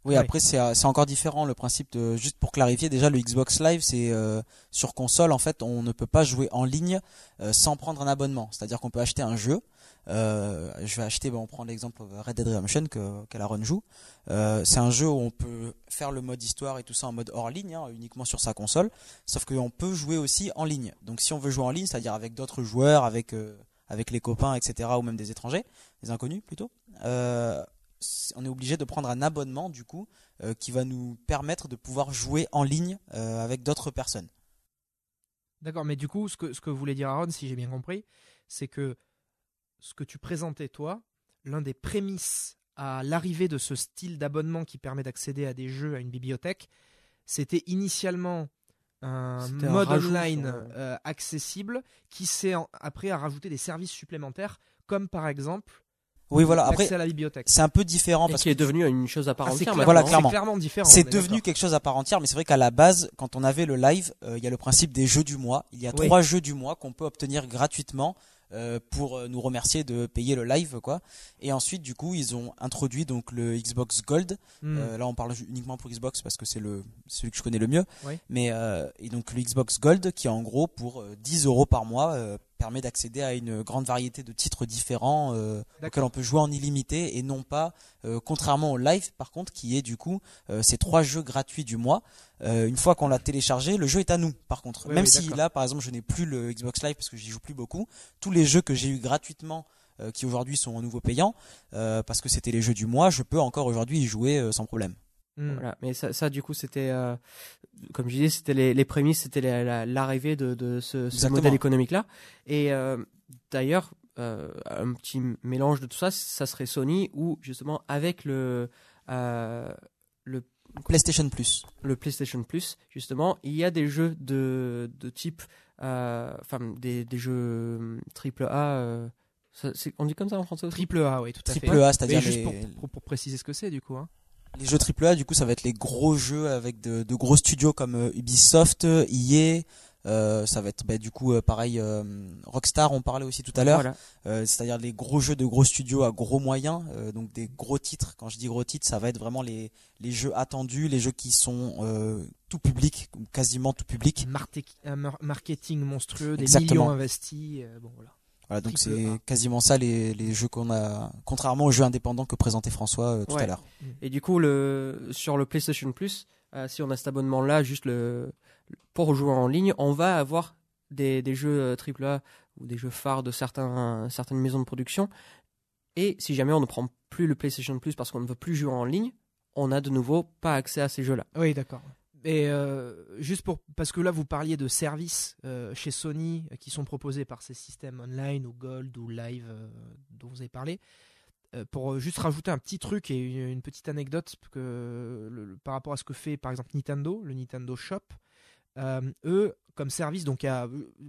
Oui, Ouais. après c'est euh, c'est encore différent le principe de juste pour clarifier déjà le Xbox Live c'est euh, sur console en fait on ne peut pas jouer en ligne euh, sans prendre un abonnement. C'est-à-dire qu'on peut acheter un jeu. Euh, je vais acheter, on prend l'exemple Red Dead Redemption que qu'Alaron joue. Euh, c'est un jeu où on peut faire le mode histoire et tout ça en mode hors ligne, hein, uniquement sur sa console. Sauf qu'on peut jouer aussi en ligne. Donc si on veut jouer en ligne, c'est-à-dire avec d'autres joueurs, avec euh, avec les copains, etc., ou même des étrangers, des inconnus plutôt. Euh, on est obligé de prendre un abonnement du coup euh, qui va nous permettre de pouvoir jouer en ligne euh, avec d'autres personnes. D'accord, mais du coup, ce que, ce que voulait dire Aaron, si j'ai bien compris, c'est que ce que tu présentais, toi, l'un des prémices à l'arrivée de ce style d'abonnement qui permet d'accéder à des jeux, à une bibliothèque, c'était initialement un un mode rajout online sur- euh, accessible qui s'est après à rajouter des services supplémentaires, comme par exemple Oui, voilà. Après, à la bibliothèque. c'est un peu différent Et parce qui est devenu une chose à part Ah, c'est entière. Voilà, clairement. clairement différent. c'est est devenu quelque chose à part entière. Mais c'est vrai qu'à la base, quand on avait le live, euh, il y a le principe des jeux du mois. Il y a Oui. trois jeux du mois qu'on peut obtenir gratuitement. euh, pour euh, nous remercier de payer le live quoi et ensuite du coup ils ont introduit donc le Xbox Gold Hmm. Euh, là, on parle uniquement pour Xbox parce que c'est le celui que je connais le mieux. Oui. Mais euh, et donc le Xbox Gold qui en gros pour euh, 10 euros par mois euh, permet d'accéder à une grande variété de titres différents euh, auxquels on peut jouer en illimité et non pas euh, contrairement au live par contre qui est du coup euh, ces trois jeux gratuits du mois. Euh, une fois qu'on l'a téléchargé, le jeu est à nous par contre. Oui, Même oui, si là par exemple je n'ai plus le Xbox Live parce que j'y joue plus beaucoup, tous les jeux que j'ai eu gratuitement euh, qui aujourd'hui sont à nouveau payants euh, parce que c'était les jeux du mois, je peux encore aujourd'hui y jouer euh, sans problème. Voilà. Mais ça, ça, du coup, c'était, euh, comme je disais, c'était les, les prémices, c'était la- la- l'arrivée de, de ce, modèle économique-là. Et euh, d'ailleurs, euh, un petit mélange de tout ça, ça serait Sony ou justement avec le le PlayStation Plus. le PlayStation Plus, justement, il y a des jeux de, de type, enfin, des, des jeux triple A. ça- on dit comme ça en français aussi? Triple A, oui, tout à fait. Triple A, c'est-à-dire juste les, pour, pour, pour préciser ce que c'est, du coup. Hein. Les jeux triple A, du coup, ça va être les gros jeux avec de, de gros studios comme euh, Ubisoft, EA, Euh, ça va être bah, du coup euh, pareil. euh, Rockstar, on parlait aussi tout à l'heure. Voilà. C'est-à-dire les gros jeux de gros studios à gros moyens, donc des gros titres. Quand je dis gros titres, ça va être vraiment les, les jeux attendus, les jeux qui sont tout public, quasiment tout public. Mar- marketing monstrueux, des Exactement. millions investis. bon, voilà. Voilà, donc c'est quasiment ça les, les jeux qu'on a, contrairement aux jeux indépendants que présentait François euh, tout Ouais. à l'heure. Et du coup, le, sur le PlayStation Plus, euh, si on a cet abonnement-là, juste le, pour jouer en ligne, on va avoir des, des jeux euh, AAA ou des jeux phares de certains, certaines maisons de production. Et si jamais on ne prend plus le PlayStation Plus parce qu'on ne veut plus jouer en ligne, on a de nouveau pas accès à ces jeux-là. Oui, d'accord. Et euh, juste pour parce que là vous parliez de services euh, chez Sony euh, qui sont proposés par ces systèmes online ou Gold ou Live euh, dont vous avez parlé. Pour juste rajouter un petit truc et une, une petite anecdote que le- le- par rapport à ce que fait par exemple Nintendo, le Nintendo Shop, eux comme service donc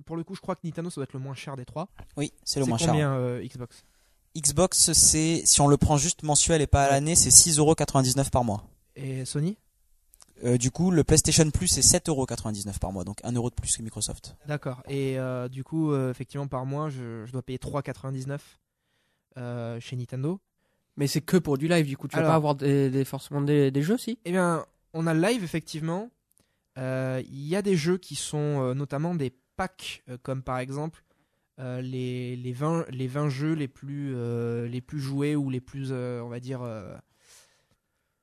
pour le coup je crois que Nintendo ça doit être le moins cher des trois. Oui, c'est le moins cher. combien euh, Xbox? Xbox, c'est si on le prend juste mensuel et pas à l'année, c'est 6,99€ par mois. et Sony? Euh, du coup, le PlayStation Plus c'est 7,99€ par mois, donc 1€ de plus que Microsoft. D'accord. Et euh, du coup, euh, effectivement, par mois, je, je dois payer 3,99 euh, chez Nintendo. Mais c'est que pour du live, du coup. Tu vas Alors- pas avoir des, des- forcément des, des jeux, si? Eh bien, on a le live, effectivement. Euh, Il y a des jeux qui sont euh, notamment des packs, euh, comme par exemple euh, les, les, 20, les 20 jeux les plus, euh, les plus joués ou les plus, euh, on va dire, euh,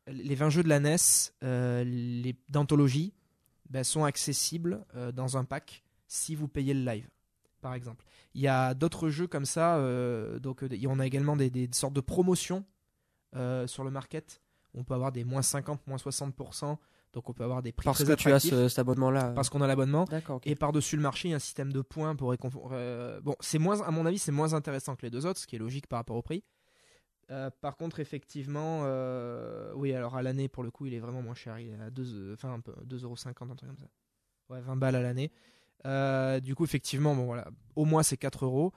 les 20 jeux de la NES euh, les- d'anthologie ben, sont accessibles euh, dans un pack si vous payez le live, par exemple. Il y a d'autres jeux comme ça, euh, donc euh, on a également des, des sortes de promotions sur le market. On peut avoir des moins 50, moins 60%, donc on peut avoir des prix Parce très que tu as ce- cet abonnement-là. parce qu'on a l'abonnement. Et par-dessus le marché, il y a un système de points pour récompenser. bon, c'est moins, à mon avis, c'est moins intéressant que les deux autres, ce qui est logique par rapport au prix. Euh, par contre, effectivement, euh, oui, alors à l'année, pour le coup, il est vraiment moins cher. Il est à 2, enfin, un peu, 2,50€, un truc comme ça. Ouais, 20 balles à l'année. Euh, du coup, effectivement, bon, voilà, au moins c'est 4 euros.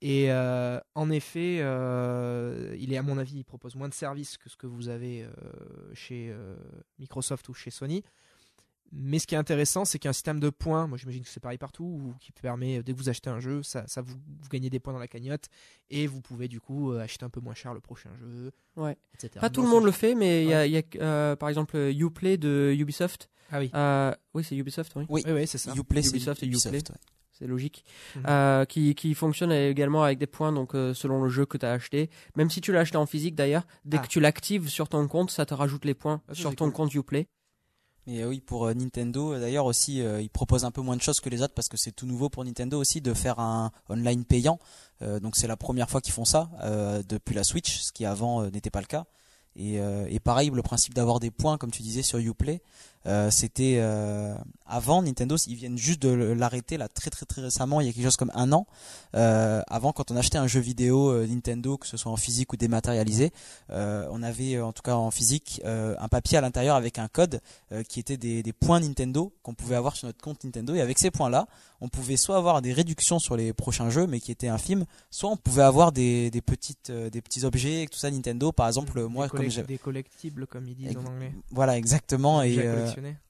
Et euh, en effet, euh, il est à mon avis, il propose moins de services que ce que vous avez euh, chez euh, Microsoft ou chez Sony. Mais ce qui est intéressant, c'est qu'il y a un système de points. Moi, j'imagine que c'est pareil partout, ou qui permet, dès que vous achetez un jeu, ça, ça vous, vous gagnez des points dans la cagnotte, et vous pouvez du coup euh, acheter un peu moins cher le prochain jeu, Ouais. etc. Pas tout Bon, le monde ça- le fait, mais il y a, il y a, euh, par exemple Uplay de Ubisoft. Ah oui, Euh, oui, c'est Ubisoft, oui. Oui, oui, oui, c'est ça. Uplay, c'est Ubisoft et Uplay. ouais. C'est logique. Mhm. Euh, qui, qui fonctionne également avec des points donc euh, selon le jeu que tu as acheté. Même si tu l'as acheté en physique d'ailleurs, dès Ah. que tu l'actives sur ton compte, ça te rajoute les points Ah, sur ton cool. compte Uplay. Euh, oui, pour euh, Nintendo, euh, d'ailleurs aussi, euh, ils proposent un peu moins de choses que les autres parce que c'est tout nouveau pour Nintendo aussi de faire un online payant. Euh, donc c'est la première fois qu'ils font ça depuis la Switch, ce qui avant n'était pas le cas. Et, et pareil, le principe d'avoir des points, comme tu disais sur Uplay, euh, c'était euh, avant Nintendo, ils viennent juste de l'arrêter là très très très récemment, il y a quelque chose comme un an. Euh, avant, quand on achetait un jeu vidéo euh, Nintendo, que ce soit en physique ou dématérialisé, euh, on avait euh, en tout cas en physique euh, un papier à l'intérieur avec un code euh, qui étaient des, des points Nintendo qu'on pouvait avoir sur notre compte Nintendo. Et avec ces points-là, on pouvait soit avoir des réductions sur les prochains jeux, mais qui étaient infimes, soit on pouvait avoir des, des petites, euh, des petits objets, tout ça Nintendo. Par exemple, Des moi, comme collect- des collectibles, comme ils disent en anglais. voilà, exactement. Et,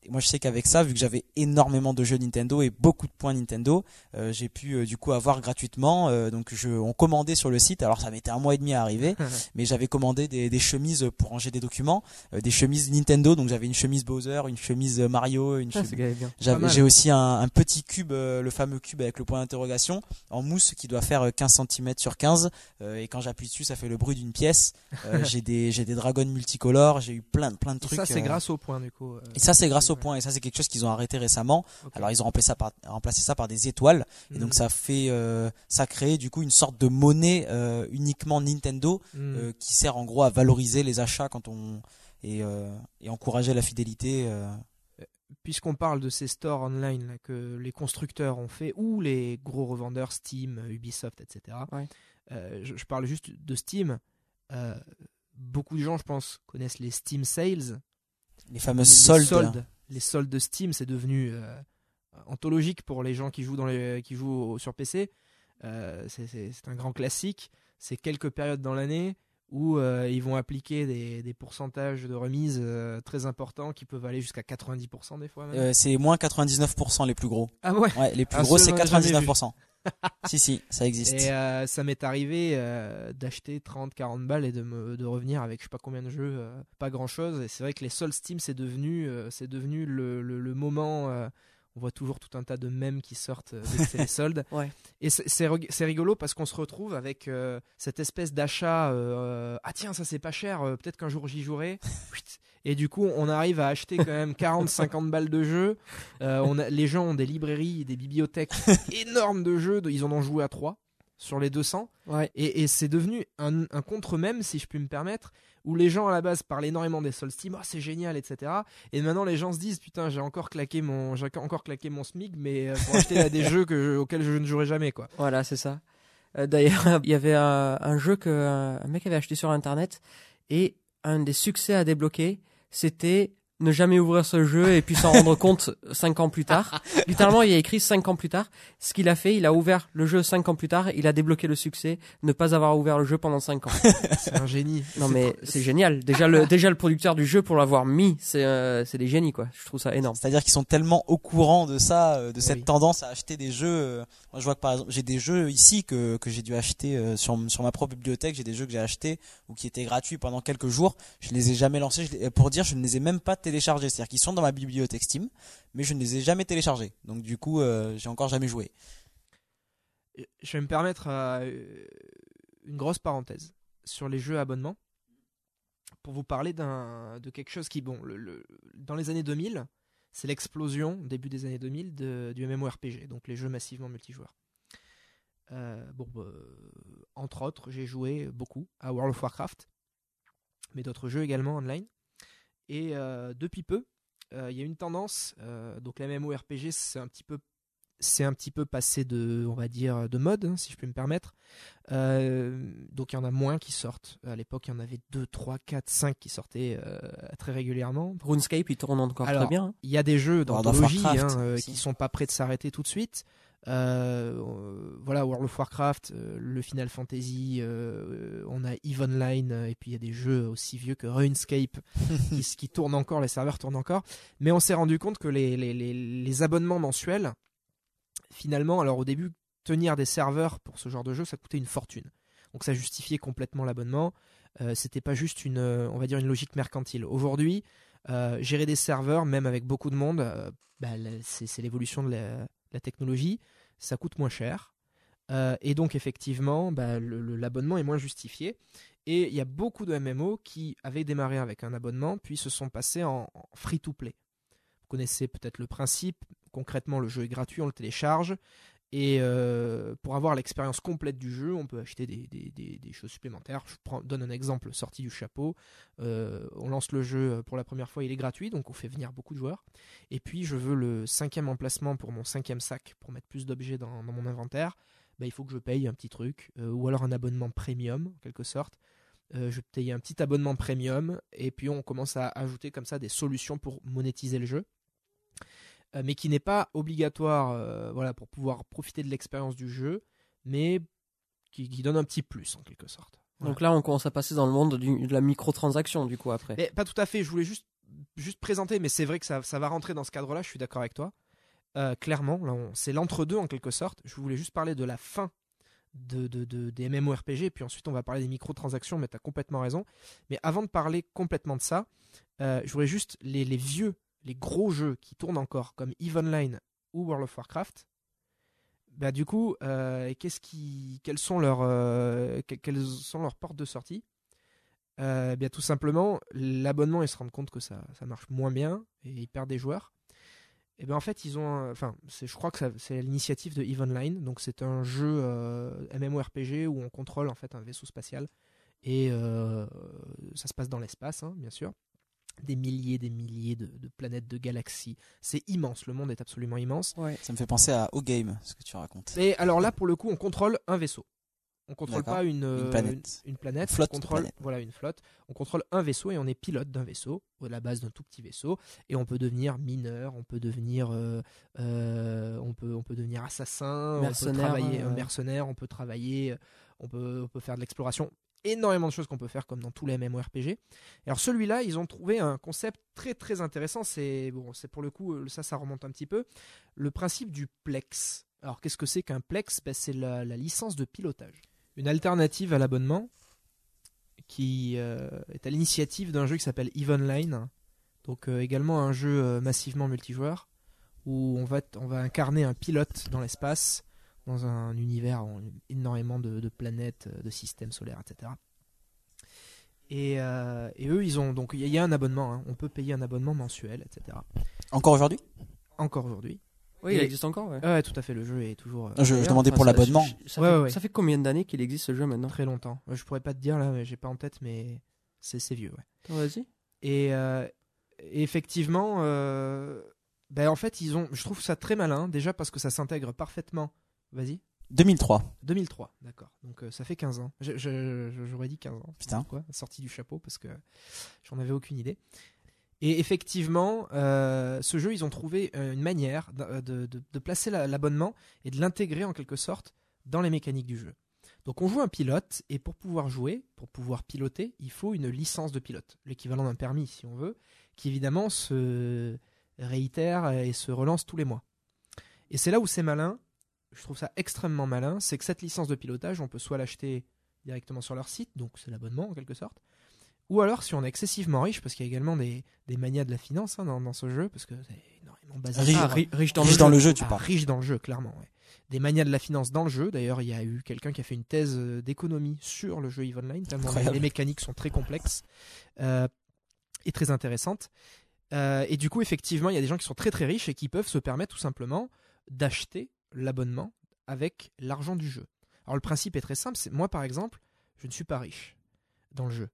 Et moi, je sais qu'avec ça, vu que j'avais énormément de jeux Nintendo et beaucoup de points Nintendo, euh, j'ai pu euh, du coup avoir gratuitement. euh, donc, je, on commandait sur le site. Alors, ça mettait un mois et demi à arriver, [laughs] mais j'avais commandé des, des chemises pour ranger des documents, des chemises Nintendo. Donc, j'avais une chemise Bowser, une chemise Mario, une chemise. J'ai aussi un, un petit cube, le fameux cube avec le point d'interrogation, en mousse qui doit faire euh, 15 cm sur 15. euh, et quand j'appuie dessus, ça fait le bruit d'une pièce. Euh, [laughs] j'ai des j'ai des dragons multicolores. J'ai eu plein de plein de Et trucs. ça, c'est euh, grâce au point, du coup. Et ça, c'est grâce au ouais. point. Et ça, c'est quelque chose qu'ils ont arrêté récemment. Alors, ils ont remplacé ça par, remplacé ça par des étoiles. Et donc, Mm. ça fait, euh, ça crée du coup une sorte de monnaie euh, uniquement Nintendo Mm. euh, qui sert en gros à valoriser les achats quand on et, euh, et encourager la fidélité. euh. puisqu'on parle de ces stores online là, que les constructeurs ont fait, ou les gros revendeurs Steam, Ubisoft, etc. Ouais. euh, je, je parle juste de Steam. Euh, beaucoup de gens, je pense, connaissent les Steam Sales. Les Les- fameuses les soldes. Les soldes de Steam, c'est devenu euh, anthologique pour les gens qui jouent, dans les, qui jouent au- sur PC. Euh, c'est- un grand classique. C'est quelques périodes dans l'année où euh, ils vont appliquer des, des pourcentages de remise euh, très importants qui peuvent aller jusqu'à 90% des fois. Euh, c'est moins 99% les plus gros. ah ouais. Ouais, les plus Ah, gros c'est j'en ai jamais 99%. [laughs] si si, ça existe. Et euh, ça m'est arrivé euh, d'acheter 30-40 balles et de, me, de revenir avec je sais pas combien de jeux, euh, pas grand chose. Et c'est vrai que les soldes Steam, c'est devenu, c'est devenu le, le, le moment. on voit toujours tout un tas de mèmes qui sortent dès que [laughs] les soldes. Ouais. Et c'est- c'est rig- c'est rigolo parce qu'on se retrouve avec cette espèce d'achat. ah tiens, ça c'est pas cher, peut-être qu'un jour j'y jouerai. Et du coup, on arrive à acheter quand même 40-50 balles de jeux. Euh, on a, les gens ont des librairies, des bibliothèques [laughs] énormes de jeux. ils en ont joué à 3 sur les 200. Ouais. Et, et c'est devenu un, un contre-même, si je puis me permettre, où les gens à la base parlent énormément des soldes Steam, Ah, c'est génial, etc. Et maintenant les gens se disent putain, j'ai encore claqué mon, j'ai encore claqué mon SMIC, mais euh, pour acheter là, des [laughs] jeux que je- auxquels je ne jouerai jamais, quoi. Voilà, c'est ça. Euh, D'ailleurs, [laughs] il y avait un, un jeu que un un mec avait acheté sur internet et un des succès à débloquer, c'était ne jamais ouvrir ce jeu et puis s'en rendre [laughs] compte cinq ans plus tard. Littéralement, il y a écrit cinq ans plus tard. Ce qu'il a fait, il a ouvert le jeu cinq ans plus tard. Il a débloqué le succès, ne pas avoir ouvert le jeu pendant cinq ans. [laughs] C'est un génie. Non mais c'est génial. Déjà le déjà le producteur du jeu pour l'avoir mis, c'est euh, c'est des génies quoi. Je trouve ça énorme. C'est-à-dire qu'ils sont tellement au courant de ça, euh, de cette Oui. tendance à acheter des jeux. euh, Moi, je vois que par exemple, j'ai des jeux ici que, que j'ai dû acheter sur, sur ma propre bibliothèque. J'ai des jeux que j'ai achetés ou qui étaient gratuits pendant quelques jours. Je les ai jamais lancés. Je les- pour dire, je ne les ai même pas téléchargés. C'est-à-dire qu'ils sont dans ma bibliothèque Steam, mais je ne les ai jamais téléchargés. Donc du coup, euh, j'ai encore jamais joué. Je vais me permettre euh, une grosse parenthèse sur les jeux à abonnement pour vous parler de quelque chose qui, bon, dans les années 2000, c'est l'explosion, début des années 2000, de, du MMORPG, donc les jeux massivement multijoueurs. Euh, bon, bah, entre autres, j'ai joué beaucoup à World of Warcraft, mais d'autres jeux également online. Et euh, depuis peu, euh, il y a une tendance, euh, donc la MMORPG, c'est un petit peu c'est un petit peu passé de, on va dire, de mode, hein, si je puis me permettre. Euh, donc il y en a moins qui sortent. À l'époque, il y en avait 2, 3, 4, 5 qui sortaient euh, très régulièrement. RuneScape, il tourne encore Alors, très bien. hein. Il y a des jeux d'anthologie hein, euh, qui sont pas prêts de s'arrêter tout de suite. Euh, voilà, World of Warcraft, euh, le Final Fantasy, euh, on a EVE Online, et puis il y a des jeux aussi vieux que RuneScape [laughs] qui, qui tournent encore, les serveurs tournent encore. Mais on s'est rendu compte que les, les, les, les abonnements mensuels, finalement, alors au début, tenir des serveurs pour ce genre de jeu, ça coûtait une fortune. Donc ça justifiait complètement l'abonnement. C'était pas juste une, on va dire, une logique mercantile. Aujourd'hui, gérer des serveurs, même avec beaucoup de monde, bah, c'est l'évolution de la, la technologie. Ça coûte moins cher. Euh, et donc, effectivement, bah, l'abonnement est moins justifié. Et il y a beaucoup de MMO qui avaient démarré avec un abonnement, puis se sont passés en, en free-to-play. Vous connaissez peut-être le principe. Concrètement, le jeu est gratuit, on le télécharge. Et euh, pour avoir l'expérience complète du jeu, on peut acheter des, choses supplémentaires. Je donne un exemple sorti du chapeau. Euh, on lance le jeu pour la première fois, il est gratuit, donc on fait venir beaucoup de joueurs. Et puis je veux le cinquième emplacement pour mon cinquième sac, pour mettre plus d'objets dans, mon inventaire. Bah, il faut que je paye un petit truc, euh, ou alors un abonnement premium, en quelque sorte. Euh, je paye un petit abonnement premium, et puis on commence à ajouter comme ça des solutions pour monétiser le jeu. Euh, mais qui n'est pas obligatoire euh, voilà, pour pouvoir profiter de l'expérience du jeu, mais qui, qui donne un petit plus en quelque sorte. Donc là, on commence à passer dans le monde du- de la microtransaction du coup après. Mais pas tout à fait, je voulais juste, juste présenter, mais c'est vrai que ça, ça va rentrer dans ce cadre-là, je suis d'accord avec toi. Euh, clairement, là, c'est l'entre-deux en quelque sorte. Je voulais juste parler de la fin de, de- de- des MMORPG, puis ensuite on va parler des microtransactions, mais tu as complètement raison. Mais avant de parler complètement de ça, euh, je voudrais juste les, les vieux, les gros jeux qui tournent encore, comme EVE Online ou World of Warcraft. Bah, du coup, euh, qu'est-ce qui, quelles sont leurs, euh, que- quelles sont leurs portes de sortie? Euh, bien tout simplement, l'abonnement, ils se rendent compte que ça, marche moins bien et ils perdent des joueurs. Et bien en fait, ils ont, enfin, je crois que c'est l'initiative de Eve Online. Donc c'est un jeu MMORPG où on contrôle en fait un vaisseau spatial et ça se passe dans l'espace, hein, bien sûr. Des milliers, des milliers de, de planètes, de galaxies. C'est immense. Le monde est absolument immense. Ouais. Ça me fait penser à O-Game, ce que tu racontes. Et alors là, pour le coup, on contrôle un vaisseau. On contrôle pas une, euh, planète. Une, une planète. Une flotte on contrôle. Voilà, une flotte. On contrôle un vaisseau et on est pilote d'un vaisseau, à la base d'un tout petit vaisseau. Et on peut devenir mineur, on peut devenir, euh, euh, on peut, on peut devenir assassin, on peut Mercenaire, travailler euh, un mercenaire, on peut travailler, on peut, on peut faire de l'exploration. Énormément de choses qu'on peut faire comme dans tous les MMORPG. Alors celui-là, ils ont trouvé un concept très très intéressant. C'est bon, c'est pour le coup euh, ça, ça remonte un petit peu. Le principe du plex. Alors qu'est-ce que c'est qu'un plex? Ben, C'est la, licence de pilotage. Une alternative à l'abonnement qui euh, est à l'initiative d'un jeu qui s'appelle Eve Online. Donc euh, également un jeu massivement multijoueur où on va, on va incarner un pilote dans l'espace, dans un univers en énormément de, de planètes, euh, de systèmes solaires, etc. Et, euh, et eux, ils ont donc il y, a- il y a un abonnement. hein. On peut payer un abonnement mensuel, etc. Encore aujourd'hui? Encore aujourd'hui. Oui, il existe encore. Ouais. Ah ouais, tout à fait. Le jeu est toujours euh, je, je D'ailleurs, demandais enfin, pour l'abonnement. Ça, Ouais, fait, ouais, ouais. ça fait combien d'années qu'il existe ce jeu maintenant? Très longtemps. Je pourrais pas te dire là, mais j'ai pas en tête, mais c'est vieux. Ouais. Attends, Vas-y. Et, euh, effectivement, euh, ben en fait, ils ont. Je trouve ça très malin, déjà parce que ça s'intègre parfaitement. Vas-y. 2003. 2003, d'accord. Donc euh, ça fait 15 ans. Je- je- je- J'aurais dit 15 ans. Putain. Quoi Sorti du chapeau parce que j'en avais aucune idée. Et effectivement, euh, ce jeu, ils ont trouvé euh, une manière de, de- de- de placer la- l'abonnement et de l'intégrer en quelque sorte dans les mécaniques du jeu. Donc on joue un pilote et pour pouvoir jouer, pour pouvoir piloter, il faut une licence de pilote, l'équivalent d'un permis si on veut, qui évidemment se réitère et se relance tous les mois. Et c'est là où c'est malin, je trouve ça extrêmement malin, c'est que cette licence de pilotage, on peut soit l'acheter directement sur leur site, donc c'est l'abonnement en quelque sorte, ou alors si on est excessivement riche, parce qu'il y a également des, des manias de la finance hein, dans, dans ce jeu, parce que c'est énormément basé Riche- Ah, sur- ri- riche dans Riche le dans jeu. le jeu, tu ah, parles. riche dans le jeu, clairement. ouais. Des manias de la finance dans le jeu. D'ailleurs, il y a eu quelqu'un qui a fait une thèse euh, d'économie sur le jeu EVE Online, tellement les mécaniques sont très complexes euh, et très intéressantes. Euh, et du coup, effectivement, il y a des gens qui sont très très riches et qui peuvent se permettre tout simplement d'acheter l'abonnement avec l'argent du jeu. Alors le principe est très simple. C'est moi, par exemple, je ne suis pas riche dans le jeu,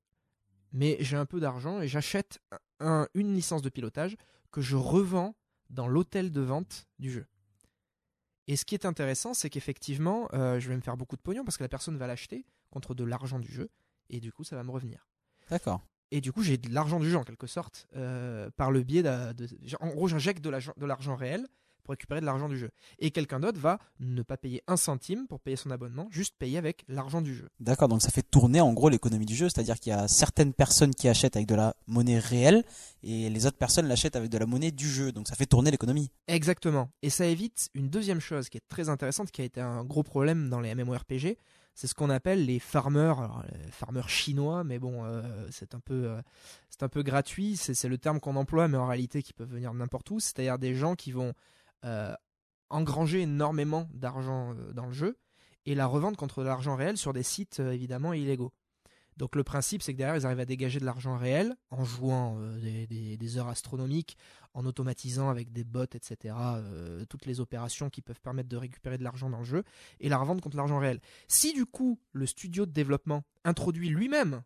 mais j'ai un peu d'argent et j'achète un- une licence de pilotage que je revends dans l'hôtel de vente du jeu. Et ce qui est intéressant, c'est qu'effectivement, euh, je vais me faire beaucoup de pognon parce que la personne va l'acheter contre de l'argent du jeu, et du coup, ça va me revenir. D'accord. Et du coup, j'ai de l'argent du jeu en quelque sorte, euh, par le biais de, de- En gros, j'injecte de l'argent- de l'argent réel pour récupérer de l'argent du jeu. Et quelqu'un d'autre va ne pas payer un centime pour payer son abonnement, juste payer avec l'argent du jeu. D'accord, donc ça fait tourner en gros l'économie du jeu, c'est-à-dire qu'il y a certaines personnes qui achètent avec de la monnaie réelle et les autres personnes l'achètent avec de la monnaie du jeu, donc ça fait tourner l'économie. Exactement. Et ça évite une deuxième chose qui est très intéressante, qui a été un gros problème dans les MMORPG, c'est ce qu'on appelle les farmers, alors, les farmers chinois, mais bon, euh, c'est un peu, euh, c'est un peu gratuit, c'est le terme qu'on emploie, mais en réalité qui peuvent venir de n'importe où, c'est-à-dire des gens qui vont euh, engranger énormément d'argent euh, dans le jeu et la revendre contre de l'argent réel sur des sites euh, évidemment illégaux. Donc le principe, c'est que derrière, ils arrivent à dégager de l'argent réel en jouant euh, des, heures astronomiques, en automatisant avec des bots, etc., euh, toutes les opérations qui peuvent permettre de récupérer de l'argent dans le jeu et la revendre contre l'argent réel. Si du coup, le studio de développement introduit lui-même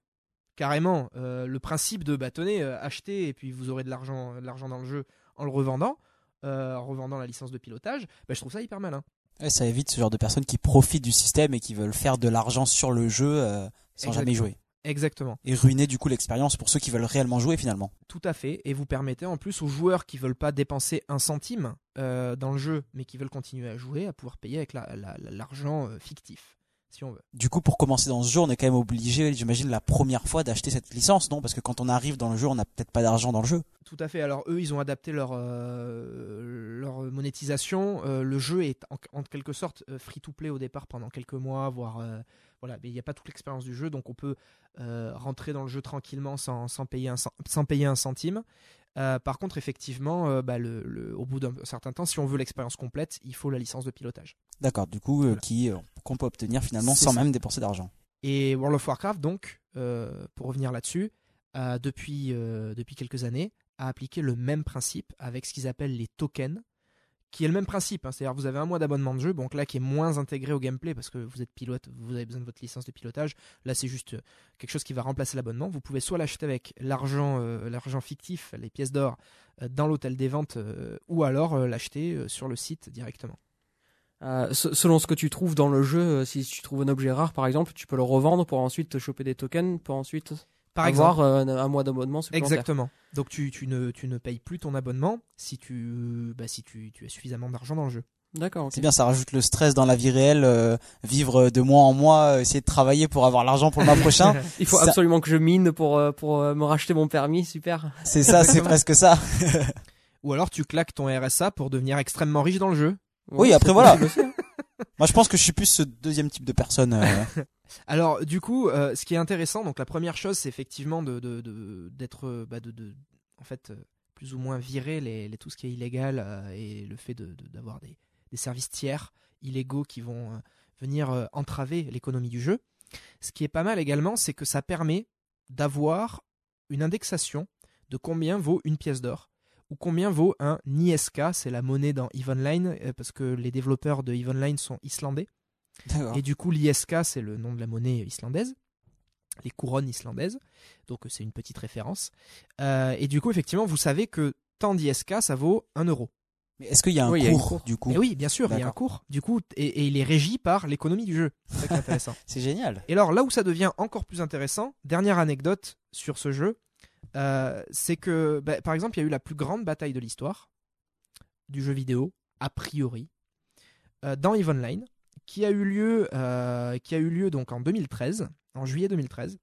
carrément euh, le principe de bah, tenez, euh, achetez et puis vous aurez de l'argent dans le jeu en le revendant, euh, en revendant la licence de pilotage, bah, je trouve ça hyper malin. Ouais, ça évite ce genre de personnes qui profitent du système et qui veulent faire de l'argent sur le jeu euh, sans jamais Exactement. jouer. Exactement. Et ruiner du coup l'expérience pour ceux qui veulent réellement jouer finalement. Tout à fait. Et vous permettez en plus aux joueurs qui veulent pas dépenser un centime euh, dans le jeu, mais qui veulent continuer à jouer, à pouvoir payer avec la- la- la- l'argent euh, fictif, si on veut. Du coup, pour commencer dans ce jeu, on est quand même obligé, j'imagine, la première fois d'acheter cette licence, non? Parce que quand on arrive dans le jeu, on n'a peut-être pas d'argent dans le jeu. Tout à fait. Alors eux, ils ont adapté leur euh, leur monétisation. Euh, le jeu est en, en quelque sorte euh, free to play au départ pendant quelques mois, voire euh, voilà. Mais il n'y a pas toute l'expérience du jeu, donc on peut euh, rentrer dans le jeu tranquillement sans, sans payer un sans payer un centime. Euh, par contre, effectivement, euh, bah, le, le- au bout d'un certain temps, si on veut l'expérience complète, il faut la licence de pilotage. D'accord, du coup, euh, Voilà. qui qu'on peut obtenir finalement sans ça. même dépenser d'argent. Et World of Warcraft, donc, pour revenir là-dessus, depuis, depuis quelques années, a appliqué le même principe avec ce qu'ils appellent les tokens, qui est le même principe. hein. C'est-à-dire, vous avez un mois d'abonnement de jeu, donc là, qui est moins intégré au gameplay parce que vous êtes pilote, vous avez besoin de votre licence de pilotage. Là, c'est juste euh, quelque chose qui va remplacer l'abonnement. Vous pouvez soit l'acheter avec l'argent, euh, l'argent fictif, les pièces d'or, euh, dans l'hôtel des ventes, ou alors l'acheter sur le site directement. Se- selon ce que tu trouves dans le jeu, si tu trouves un objet rare par exemple, tu peux le revendre pour ensuite te choper des tokens, pour ensuite Par exemple. avoir euh, un, mois d'abonnement supplémentaire. Exactement. Donc tu, tu, ne, tu ne payes plus ton abonnement si tu, bah, si tu, tu as suffisamment d'argent dans le jeu. D'accord. C'est bien, ça rajoute le stress dans la vie réelle, euh, vivre de mois en mois, euh, essayer de travailler pour avoir l'argent pour le mois prochain. [laughs] Il faut Ça- absolument que je mine pour euh, pour euh, me racheter mon permis. Super. C'est ça, c'est [laughs] presque ça. Ou alors tu claques ton RSA pour devenir extrêmement riche dans le jeu. Oui, après, voilà. hein. [laughs] Moi, je pense que je suis plus ce deuxième type de personne. euh, Alors du coup, euh, ce qui est intéressant, donc la première chose, c'est effectivement de d'être euh, bah, en fait euh, plus ou moins virer tout ce qui est illégal et le fait d'avoir des, services tiers illégaux qui vont venir entraver l'économie du jeu. Ce qui est pas mal également, c'est que ça permet d'avoir une indexation de combien vaut une pièce d'or ou combien vaut un ISK, c'est la monnaie dans EVE Online, parce que les développeurs de EVE Online sont islandais. Et du coup, l'ISK, c'est le nom de la monnaie islandaise, les couronnes islandaises. Donc, euh, c'est une petite référence. Euh, et du coup, effectivement, vous savez que tant d'ISK, ça vaut 1 euro. Mais est-ce qu'il y a un Oui, cours, cour. du coup Et oui, bien sûr, il y a un cours. Du coup, et, et il est régi par l'économie du jeu. C'est ça qui est intéressant. [laughs] C'est génial. Et alors, là où ça devient encore plus intéressant, dernière anecdote sur ce jeu, euh, c'est que, bah, par exemple, il y a eu la plus grande bataille de l'histoire du jeu vidéo, a priori, euh, dans EVE Online, qui a eu lieu, euh, qui a eu lieu donc en 2013, en juillet 2013,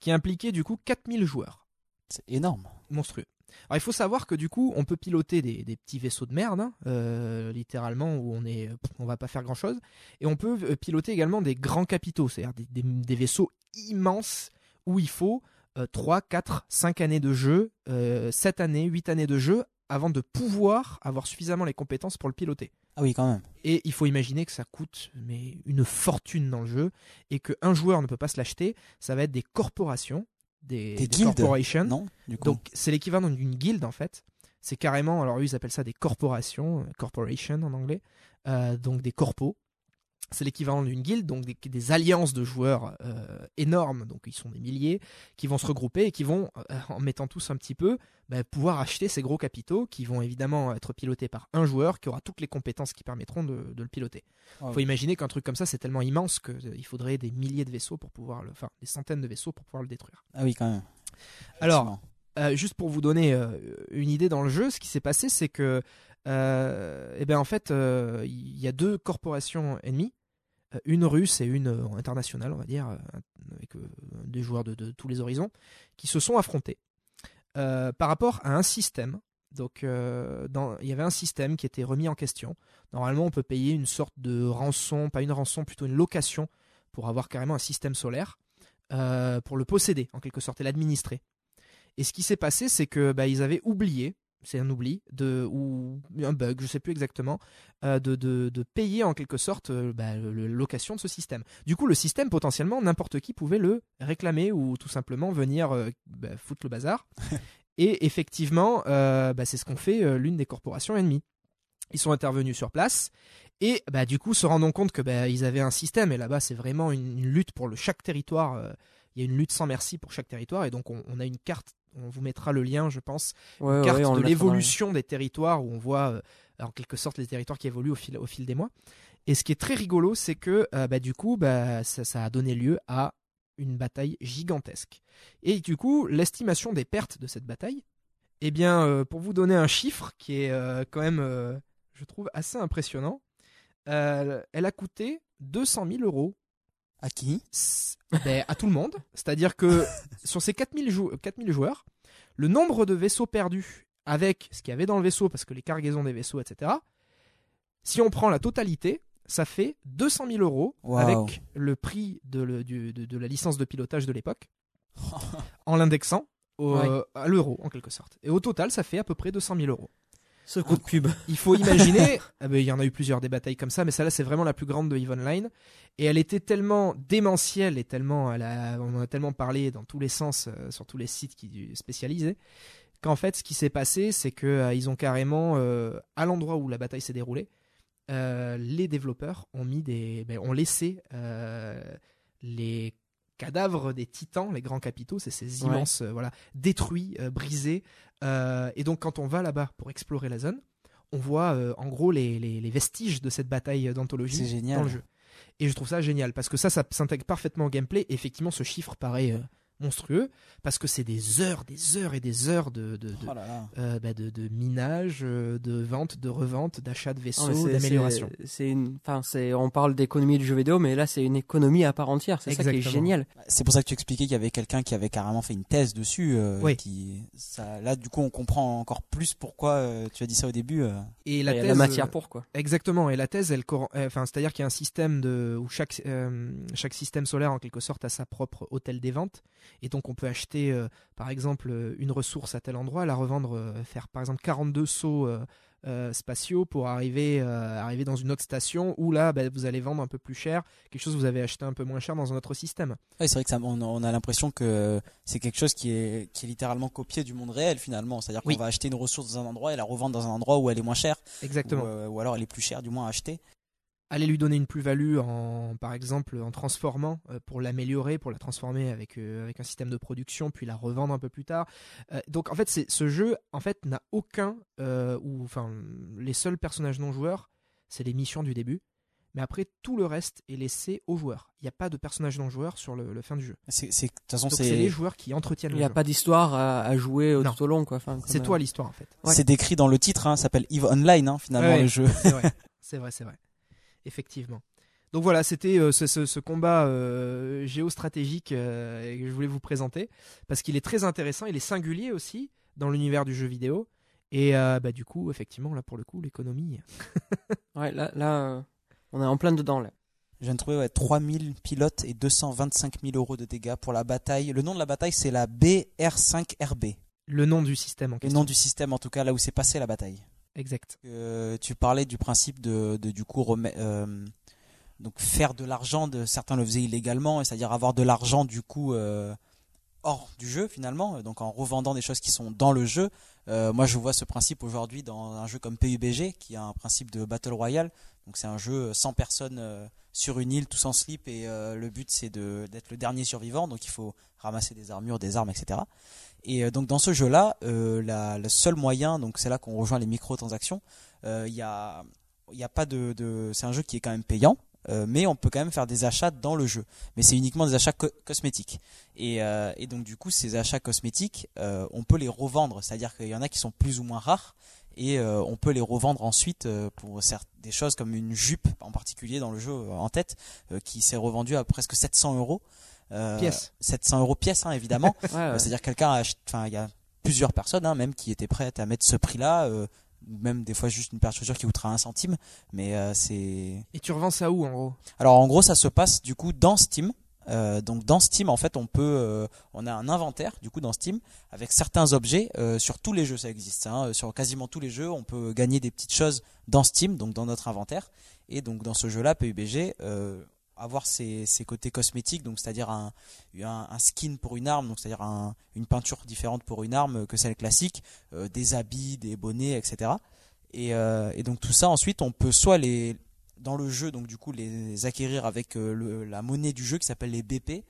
qui impliquait du coup 4000 joueurs C'est énorme. monstrueux. Alors il faut savoir que du coup on peut piloter des, des petits vaisseaux de merde, hein, euh, littéralement où on est, on va pas faire grand chose, et on peut euh, piloter également des grands capitaux, c'est-à-dire des, des- des vaisseaux immenses où il faut euh, 3, 4, 5 années de jeu, euh, 7 années, 8 années de jeu avant de pouvoir avoir suffisamment les compétences pour le piloter. Ah oui, quand même. Et il faut imaginer que ça coûte mais une fortune dans le jeu et qu'un joueur ne peut pas se l'acheter. Ça va être des corporations, des, Des des guildes, corporations. Non, du coup. Donc c'est l'équivalent d'une guilde en fait. C'est carrément, alors eux ils appellent ça des corporations, euh, corporation en anglais, euh, donc des corpos. C'est l'équivalent d'une guilde, donc des, des alliances de joueurs euh, énormes, donc ils sont des milliers, qui vont se regrouper et qui vont, euh, en mettant tous un petit peu, bah, pouvoir acheter ces gros capitaux qui vont évidemment être pilotés par un joueur qui aura toutes les compétences qui permettront de, de le piloter. Il Ah faut oui. imaginer qu'un truc comme ça c'est tellement immense qu'il faudrait des milliers de vaisseaux pour pouvoir le, enfin des centaines de vaisseaux pour pouvoir le détruire. Ah oui, quand même. Alors. Euh, juste pour vous donner euh, une idée dans le jeu, ce qui s'est passé, c'est que, euh, eh ben en fait, euh, il y a deux corporations ennemies, euh, une russe et une euh, internationale, on va dire, euh, avec euh, des joueurs de, tous les horizons, qui se sont affrontés euh, par rapport à un système. Donc, euh, il y avait un système qui était remis en question. Normalement, on peut payer une sorte de rançon, pas une rançon, plutôt une location pour avoir carrément un système solaire, euh, pour le posséder en quelque sorte et l'administrer. Et ce qui s'est passé, c'est que bah, avaient oublié, c'est un oubli, de, ou un bug, je sais plus exactement, euh, de, de, de payer en quelque sorte euh, bah, la location de ce système. Du coup, le système, potentiellement, n'importe qui pouvait le réclamer ou tout simplement venir euh, bah, foutre le bazar. [laughs] Et effectivement, bah, c'est ce qu'ont fait l'une des corporations ennemies. Ils sont intervenus sur place et bah, du coup, se rendant compte que bah, ils avaient un système, et là-bas, c'est vraiment une, une lutte pour le, chaque territoire. il y a une lutte sans merci pour chaque territoire, et donc on, on a une carte. On vous mettra le lien, je pense, Ouais, ouais, carte de l'évolution des territoires où on voit euh, en quelque sorte les territoires qui évoluent au fil, au fil des mois. Et ce qui est très rigolo, c'est que euh, bah, du coup, bah, ça, ça a donné lieu à une bataille gigantesque. Et du coup, l'estimation des pertes de cette bataille, eh bien, euh, pour vous donner un chiffre qui est euh, quand même, je trouve, assez impressionnant, elle a coûté 200 000 euros À qui ben, à tout le monde. [laughs] C'est-à-dire que sur ces 4000, jou- 4000 joueurs, le nombre de vaisseaux perdus avec ce qu'il y avait dans le vaisseau, parce que les cargaisons des vaisseaux, etc., si on prend la totalité, ça fait 200 000 euros avec le prix de, le- du- de- de la licence de pilotage de l'époque, [laughs] en l'indexant Ouais. à l'euro, en quelque sorte. Et au total, ça fait à peu près 200 000 euros. Ce coup de pub. Il faut imaginer, [laughs] ah ben, il y en a eu plusieurs des batailles comme ça, mais celle-là c'est vraiment la plus grande de Eve Online. Et elle était tellement démentielle et tellement, elle a- on en a tellement parlé dans tous les sens euh, sur tous les sites qui spécialisés, qu'en fait ce qui s'est passé c'est que euh, ils ont carrément, euh, à l'endroit où la bataille s'est déroulée, les développeurs ont mis des, ben, ont laissé les cadavres des titans, les grands capitaux, c'est ces immenses, euh, voilà, détruits, euh, brisés. Euh, et donc quand on va là-bas pour explorer la zone, on voit en gros les, les- les vestiges de cette bataille d'anthologie dans le jeu. Et je trouve ça génial parce que ça, ça s'intègre parfaitement au gameplay. Et effectivement, ce chiffre paraît monstrueux parce que c'est des heures, des heures et des heures de de, de, Oh là là. euh, bah, de- de minage, euh, de vente, de revente, d'achat de vaisseaux, d'amélioration. c'est- C'est une, enfin, c'est, on parle d'économie du jeu vidéo, mais là, c'est une économie à part entière. C'est ça qui est génial. C'est pour ça que tu expliquais qu'il y avait quelqu'un qui avait carrément fait une thèse dessus. euh, Oui. qui, ça, là, du coup, on comprend encore plus pourquoi euh, tu as dit ça au début. euh. Et la thèse, la matière pour quoi. Exactement, et la thèse, elle, cor- enfin, c'est-à-dire qu'il y a un système de, où chaque, euh, chaque système solaire, en quelque sorte, a sa propre hôtel des ventes, et donc on peut acheter, euh, par exemple, euh, une ressource à tel endroit, la revendre, euh, faire par exemple 42 sauts euh, spatiaux pour arriver, arriver dans une autre station où là, bah, vous allez vendre un peu plus cher, quelque chose que vous avez acheté un peu moins cher dans un autre système. Ouais, c'est vrai que ça, on, on a l'impression que c'est quelque chose qui est, qui est littéralement copié du monde réel finalement. C'est-à-dire qu'on Oui. va acheter une ressource dans un endroit et la revendre dans un endroit où elle est moins chère. Exactement. Ou, ou alors elle est plus chère, du moins à acheter. Aller lui donner une plus-value en par exemple en transformant euh, pour l'améliorer pour la transformer avec euh, avec un système de production puis la revendre un peu plus tard Euh, donc en fait c'est ce jeu en fait n'a aucun euh, ou enfin les seuls personnages non joueurs c'est les missions du début mais après tout le reste est laissé aux joueurs il n'y a pas de personnages non joueurs sur le, le fin du jeu C'est, c'est- de toute façon, donc c'est les joueurs qui entretiennent Il n'y a jeu. pas d'histoire à, à jouer Non. tout au long quoi. Enfin, comme, c'est euh, toi l'histoire en fait Ouais. c'est décrit dans le titre. Hein, ça s'appelle Eve Online hein, finalement Ouais. le jeu. [laughs] C'est vrai, c'est vrai. Effectivement. Donc voilà, c'était euh, ce, ce- ce combat euh, géostratégique euh, que je voulais vous présenter parce qu'il est très intéressant, il est singulier aussi dans l'univers du jeu vidéo et euh, bah, du coup, effectivement, là pour le coup, l'économie. [laughs] Ouais, là, là, euh, on est en plein dedans là. Je viens de trouver ouais, 3000 pilotes et 225 000 euros de dégâts pour la bataille. Le nom de la bataille, c'est la BR5RB. Le nom du système en Le question. nom du système, en tout cas, là où s'est passée la bataille. Exact. Euh, tu parlais du principe de, du coup euh, donc faire de l'argent certains le faisaient illégalement c'est-à-dire avoir de l'argent du coup euh, hors du jeu finalement donc en revendant des choses qui sont dans le jeu. Moi je vois ce principe aujourd'hui dans un jeu comme PUBG qui a un principe de battle royale. Donc c'est un jeu sans personne euh, sur une île tous en slip et le but c'est d'être le dernier survivant. Donc il faut ramasser des armures des armes etc et euh, donc dans ce jeu là la, le seul moyen donc c'est là qu'on rejoint les microtransactions euh, il y a y a pas de, c'est un jeu qui est quand même payant euh, mais on peut quand même faire des achats dans le jeu. Mais c'est uniquement des achats co- cosmétiques. Et, euh, donc du coup ces achats cosmétiques euh, on peut les revendre. C'est à dire qu'il y en a qui sont plus ou moins rares et euh, on peut les revendre ensuite euh, pour des choses comme une jupe en particulier dans le jeu euh, en tête euh, qui s'est revendue à presque 700 euros. Euh, Pièce. 700 euros pièce hein, évidemment [laughs] Ouais, ouais. euh, C'est-à-dire que quelqu'un a enfin il y a plusieurs personnes hein, même qui étaient prêtes à mettre ce prix-là, euh, même des fois juste une paire de chaussures qui coûtera un centime, mais euh, c'est. Et tu revends ça où en gros? Alors en gros ça se passe du coup dans Steam. Euh, donc dans Steam en fait on peut euh, on a un inventaire du coup dans Steam avec certains objets euh, sur tous les jeux ça existe hein, sur quasiment tous les jeux on peut gagner des petites choses dans Steam donc dans notre inventaire et donc dans ce jeu là PUBG euh, avoir ses, côtés cosmétiques donc c'est-à-dire un, skin pour une arme donc c'est-à-dire un- une peinture différente pour une arme que celle classique euh, des habits des bonnets etc et, euh, et donc tout ça ensuite on peut soit les dans le jeu donc du coup les acquérir avec euh, la monnaie du jeu qui s'appelle les BP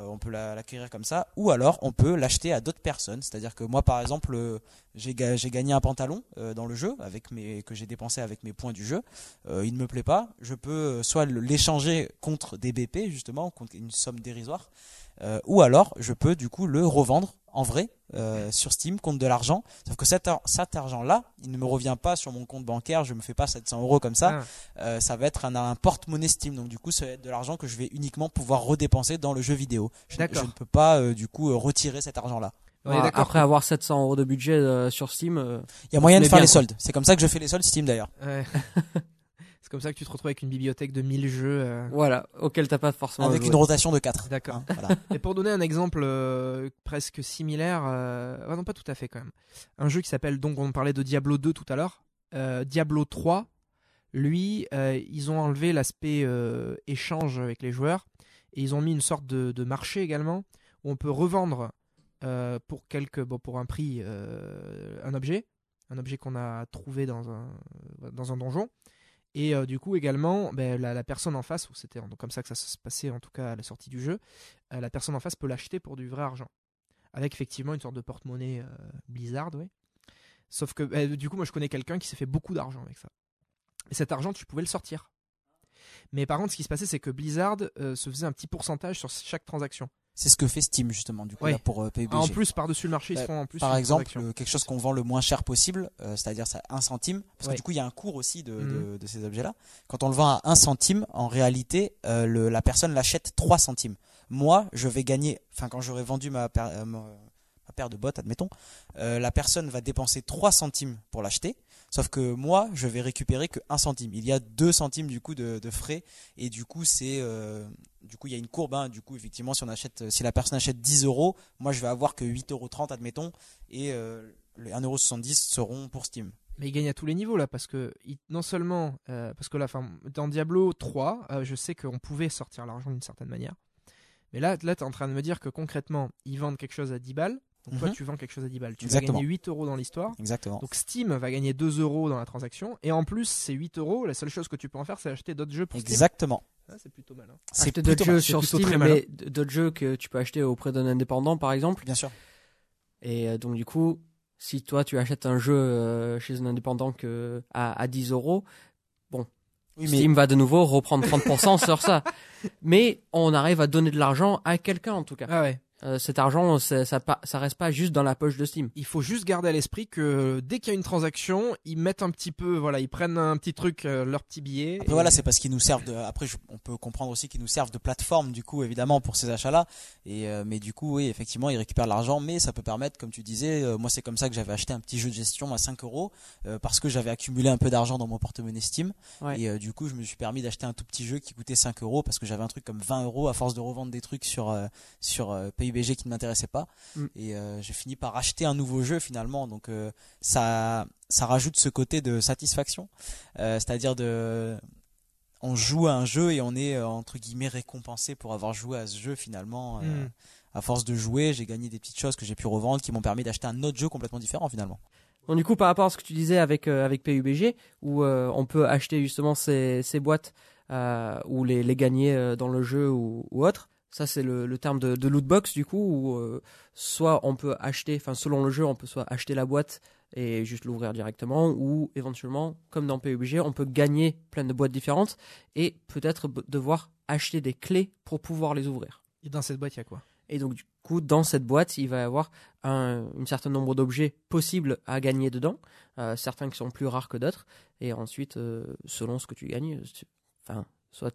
on peut la- l'acquérir comme ça. Ou alors on peut l'acheter à d'autres personnes. C'est à dire que moi par exemple euh, j'ai ga- j'ai gagné un pantalon euh, dans le jeu avec mes que j'ai dépensé avec mes points du jeu. Euh, il ne me plaît pas. Je peux euh, soit l'échanger contre des BP justement contre une somme dérisoire. Euh, ou alors je peux du coup le revendre en vrai euh, sur Steam contre de l'argent sauf que cet, ar- cet argent là il ne me revient pas sur mon compte bancaire je me fais pas 700 euros comme ça Ah, euh, ça va être un, un porte-monnaie Steam. Donc du coup, ça va être de l'argent que je vais uniquement pouvoir redépenser dans le jeu vidéo. Je, ne peux pas euh, du coup euh, retirer cet argent-là. Ouais. Après avoir 700 euros de budget euh, sur Steam, euh, Il y a moyen de faire bien, les soldes. C'est comme ça que je fais les soldes Steam d'ailleurs. Ouais. [laughs] C'est comme ça que tu te retrouves avec une bibliothèque de 1000 jeux. euh. voilà, auquel t'as pas forcément Avec joué. une rotation de 4. D'accord. voilà. [laughs] Et pour donner un exemple euh, presque similaire, euh, ah non pas tout à fait quand même, un jeu qui s'appelle donc on parlait de Diablo 2 tout à l'heure, euh, Diablo 3, lui euh, ils ont enlevé l'aspect euh, échange avec les joueurs et ils ont mis une sorte de, de marché également où on peut revendre euh, pour quelques bon, pour un prix euh, un objet, un objet qu'on a trouvé dans un dans un donjon. Et euh, du coup également, ben, la, personne en face, ou c'était comme ça que ça se passait en tout cas à la sortie du jeu, euh, la personne en face peut l'acheter pour du vrai argent. Avec effectivement une sorte de porte-monnaie euh, Blizzard, oui. Sauf que euh, du coup, moi je connais quelqu'un qui s'est fait beaucoup d'argent avec ça. Et cet argent, tu pouvais le sortir. Mais par contre, ce qui se passait, c'est que Blizzard se faisait un petit pourcentage sur chaque transaction. C'est ce que fait Steam justement du coup là, pour euh, PUBG. Ah, en plus, par-dessus le marché, ils Bah, font en plus. Par exemple, euh, quelque chose qu'on vend le moins cher possible, euh, c'est-à-dire ça un centime, parce que du coup il y a un cours aussi de, Mhm. de, de ces objets-là. Quand on le vend à un centime, en réalité, euh, le, la personne l'achète 3 centimes. Moi, je vais gagner, enfin quand j'aurai vendu ma, ma paire de bottes, admettons, euh, la personne va dépenser 3 centimes pour l'acheter. Sauf que moi, je vais récupérer que 1 centime. Il y a 2 centimes du coup de, frais et du coup c'est, euh, du coup il y a une courbe. hein. Du coup effectivement, si on achète, si la personne achète 10 euros, moi je vais avoir que 8,30 euros admettons et euh, les 1,70€ seront pour Steam. Mais il gagne à tous les niveaux là parce que non seulement euh, parce que là, dans Diablo 3, euh, je sais qu'on pouvait sortir l'argent d'une certaine manière. Mais là, là, tu es en train de me dire que concrètement, ils vendent quelque chose à 10 balles. Donc toi, Mhm. tu vends quelque chose à 10 balles. Tu Exactement. vas gagner 8 euros dans l'histoire. Exactement. Donc Steam va gagner 2 euros dans la transaction. Et en plus, c'est 8 euros. La seule chose que tu peux en faire, c'est acheter d'autres jeux pour Steam. Exactement. Ah, c'est plutôt malin. C'est Acheter plutôt d'autres jeux c'est sur Steam, mais d- d'autres jeux que tu peux acheter auprès d'un indépendant, par exemple. Bien sûr. Et euh, donc, du coup, si toi, tu achètes un jeu euh, chez un indépendant que à, à 10 euros, Oui, mais Steam va de nouveau reprendre 30% sur ça. [laughs] Mais on arrive à donner de l'argent à quelqu'un, en tout cas. Ah ouais. Euh, cet argent, ça, ça, ça reste pas juste dans la poche de Steam. Il faut juste garder à l'esprit que dès qu'il y a une transaction, ils mettent un petit peu, voilà, ils prennent un petit truc, euh, leur petit billet. Après, et- voilà, c'est parce qu'ils nous servent de. Après, je- on peut comprendre aussi qu'ils nous servent de plateforme, du coup, évidemment, pour ces achats-là. Et euh, mais du coup, oui, effectivement, ils récupèrent l'argent, mais ça peut permettre, comme tu disais, euh, moi, c'est comme ça que j'avais acheté un petit jeu de gestion à 5 euros euh, parce que j'avais accumulé un peu d'argent dans mon porte-monnaie Steam. Ouais. Et euh, du coup, je me suis permis d'acheter un tout petit jeu qui coûtait 5 euros parce que j'avais un truc comme 20 euros à force de revendre des trucs sur euh, sur euh, PUBG qui ne m'intéressaient pas. Mm. Et euh, j'ai fini par acheter un nouveau jeu finalement. Donc euh, ça ça rajoute ce côté de satisfaction, Euh, c'est-à-dire de on joue à un jeu et on est entre guillemets récompensé pour avoir joué à ce jeu finalement. Mm. À force de jouer, j'ai gagné des petites choses que j'ai pu revendre qui m'ont permis d'acheter un autre jeu complètement différent finalement. Donc, du coup, par rapport à ce que tu disais avec, avec PUBG, où on peut acheter justement ces, ces boîtes ou les, les gagner dans le jeu ou, ou autre, ça c'est le, le terme de, de loot box du coup, où euh, soit on peut acheter, enfin selon le jeu, on peut soit acheter la boîte et juste l'ouvrir directement, ou éventuellement, comme dans PUBG, on peut gagner plein de boîtes différentes et peut-être devoir acheter des clés pour pouvoir les ouvrir. Et dans cette boîte, il y a quoi? Et donc, du coup, dans cette boîte, il va y avoir un, un certain nombre d'objets possibles à gagner dedans, euh, certains qui sont plus rares que d'autres. Et ensuite, euh, selon ce que tu gagnes, tu- enfin, soit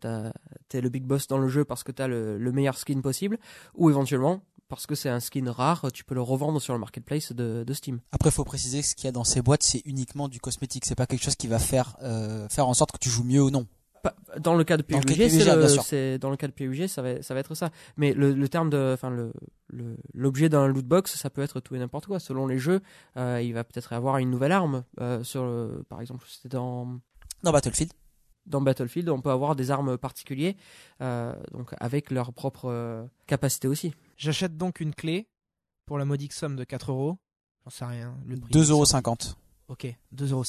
tu es le big boss dans le jeu parce que tu as le, le meilleur skin possible, ou éventuellement, parce que c'est un skin rare, tu peux le revendre sur le marketplace de, de Steam. Après, il faut préciser que ce qu'il y a dans ces boîtes, c'est uniquement du cosmétique. C'est pas quelque chose qui va faire euh, faire en sorte que tu joues mieux ou non. Pas- Dans le cas de PUBG, c'est dans le cas de PUBG, ça va, ça va être ça. Mais le, le terme de, enfin le, le- l'objet d'un loot box, ça peut être tout et n'importe quoi. Selon les jeux, euh, il va peut-être avoir une nouvelle arme. euh, sur, le- par exemple, c'était dans Dans Battlefield. Dans Battlefield, on peut avoir des armes particulières, euh, donc avec leur propre euh, capacité aussi. J'achète donc une clé pour la modique somme de 4 euros. J'en sais rien. Le prix 2,50€. Ok, 2,50 euros.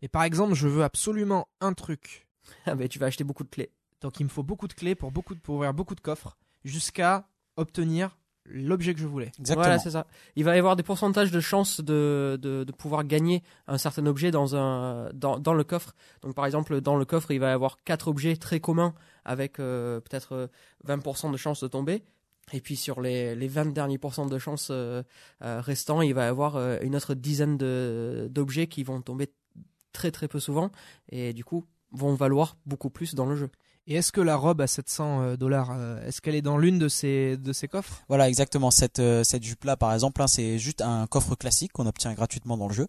Et par exemple, je veux absolument un truc. [laughs] Ah, mais tu vas acheter beaucoup de clés. Donc il me faut beaucoup de clés pour, beaucoup de, pour ouvrir beaucoup de coffres jusqu'à obtenir l'objet que je voulais. Exactement. Voilà, c'est ça. Il va y avoir des pourcentages de chances de, de, de pouvoir gagner un certain objet dans, un, dans, dans le coffre. Donc, par exemple, dans le coffre, il va y avoir quatre objets très communs avec euh, peut-être euh, 20% de chances de tomber. Et puis, sur les, les 20 derniers pourcents de chances euh, euh, restants, il va y avoir euh, une autre dizaine de- d'objets qui vont tomber très très peu souvent. Et du coup, vont valoir beaucoup plus dans le jeu. Et est-ce que la robe à 700 euh, dollars, est-ce qu'elle est dans l'une de ces, de ces coffres? Voilà, exactement. Cette, euh, cette jupe-là, par exemple, hein, c'est juste un coffre classique qu'on obtient gratuitement dans le jeu.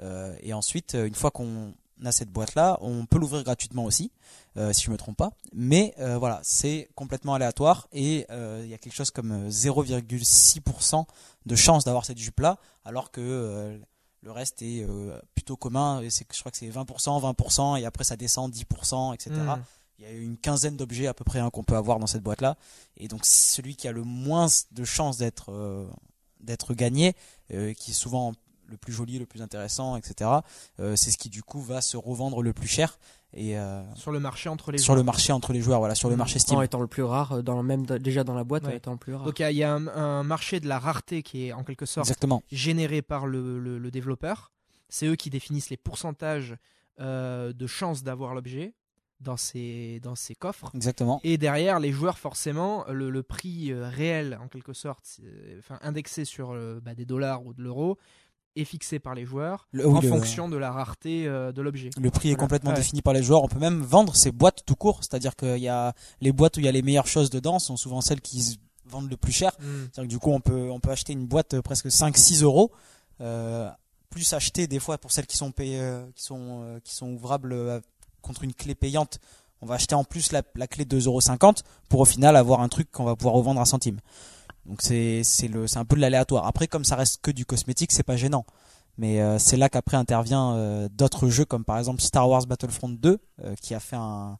Euh, et ensuite, euh, une fois qu'on a cette boîte-là, on peut l'ouvrir gratuitement aussi, euh, si je me trompe pas. Mais euh, voilà, c'est complètement aléatoire et euh, il y a quelque chose comme euh, 0,6% de chance d'avoir cette jupe-là, alors que euh, le reste est euh, plutôt commun. Et je crois que c'est 20%, 20%, et après ça descend 10%, etc. Il y a une quinzaine d'objets à peu près hein, qu'on peut avoir dans cette boîte-là. Et donc celui qui a le moins de chances d'être euh, d'être gagné, euh, qui est souvent le plus joli, le plus intéressant, etc. euh, c'est ce qui du coup va se revendre le plus cher et euh, Sur le marché entre les sur joueurs. le marché entre les joueurs, voilà, sur le marché Steam. En étant le plus rare, dans le même, déjà dans la boîte, Ouais. étant le plus rare. Donc il y a, il y a un, un marché de la rareté qui est en quelque sorte Exactement. généré par le, le- le développeur. C'est eux qui définissent les pourcentages euh, de chances d'avoir l'objet. Dans ces, dans coffres. Exactement. Et derrière, les joueurs, forcément, le, le prix euh, réel, en quelque sorte, enfin indexé sur euh, bah, des dollars ou de l'euro, est fixé par les joueurs Le- en le- fonction de la rareté euh, de l'objet. Le prix est complètement Ouais. défini par les joueurs. On peut même vendre ces boîtes tout court. C'est-à-dire qu'il y a les boîtes où il y a les meilleures choses dedans sont souvent celles qui se vendent le plus cher. Mm. C'est-à-dire que du coup, on peut, on peut acheter une boîte presque 5-6 euros. Euh, plus acheter des fois pour celles qui sont payées, qui sont, qui sont ouvrables contre une clé payante. On va acheter en plus la, la clé de 2,50€ pour au final avoir un truc qu'on va pouvoir revendre à centime. Donc c'est, un peu de l'aléatoire. Après, comme ça reste que du cosmétique, c'est pas gênant. Mais euh, c'est là qu'après intervient euh, d'autres jeux comme par exemple Star Wars Battlefront 2 euh, qui a fait un,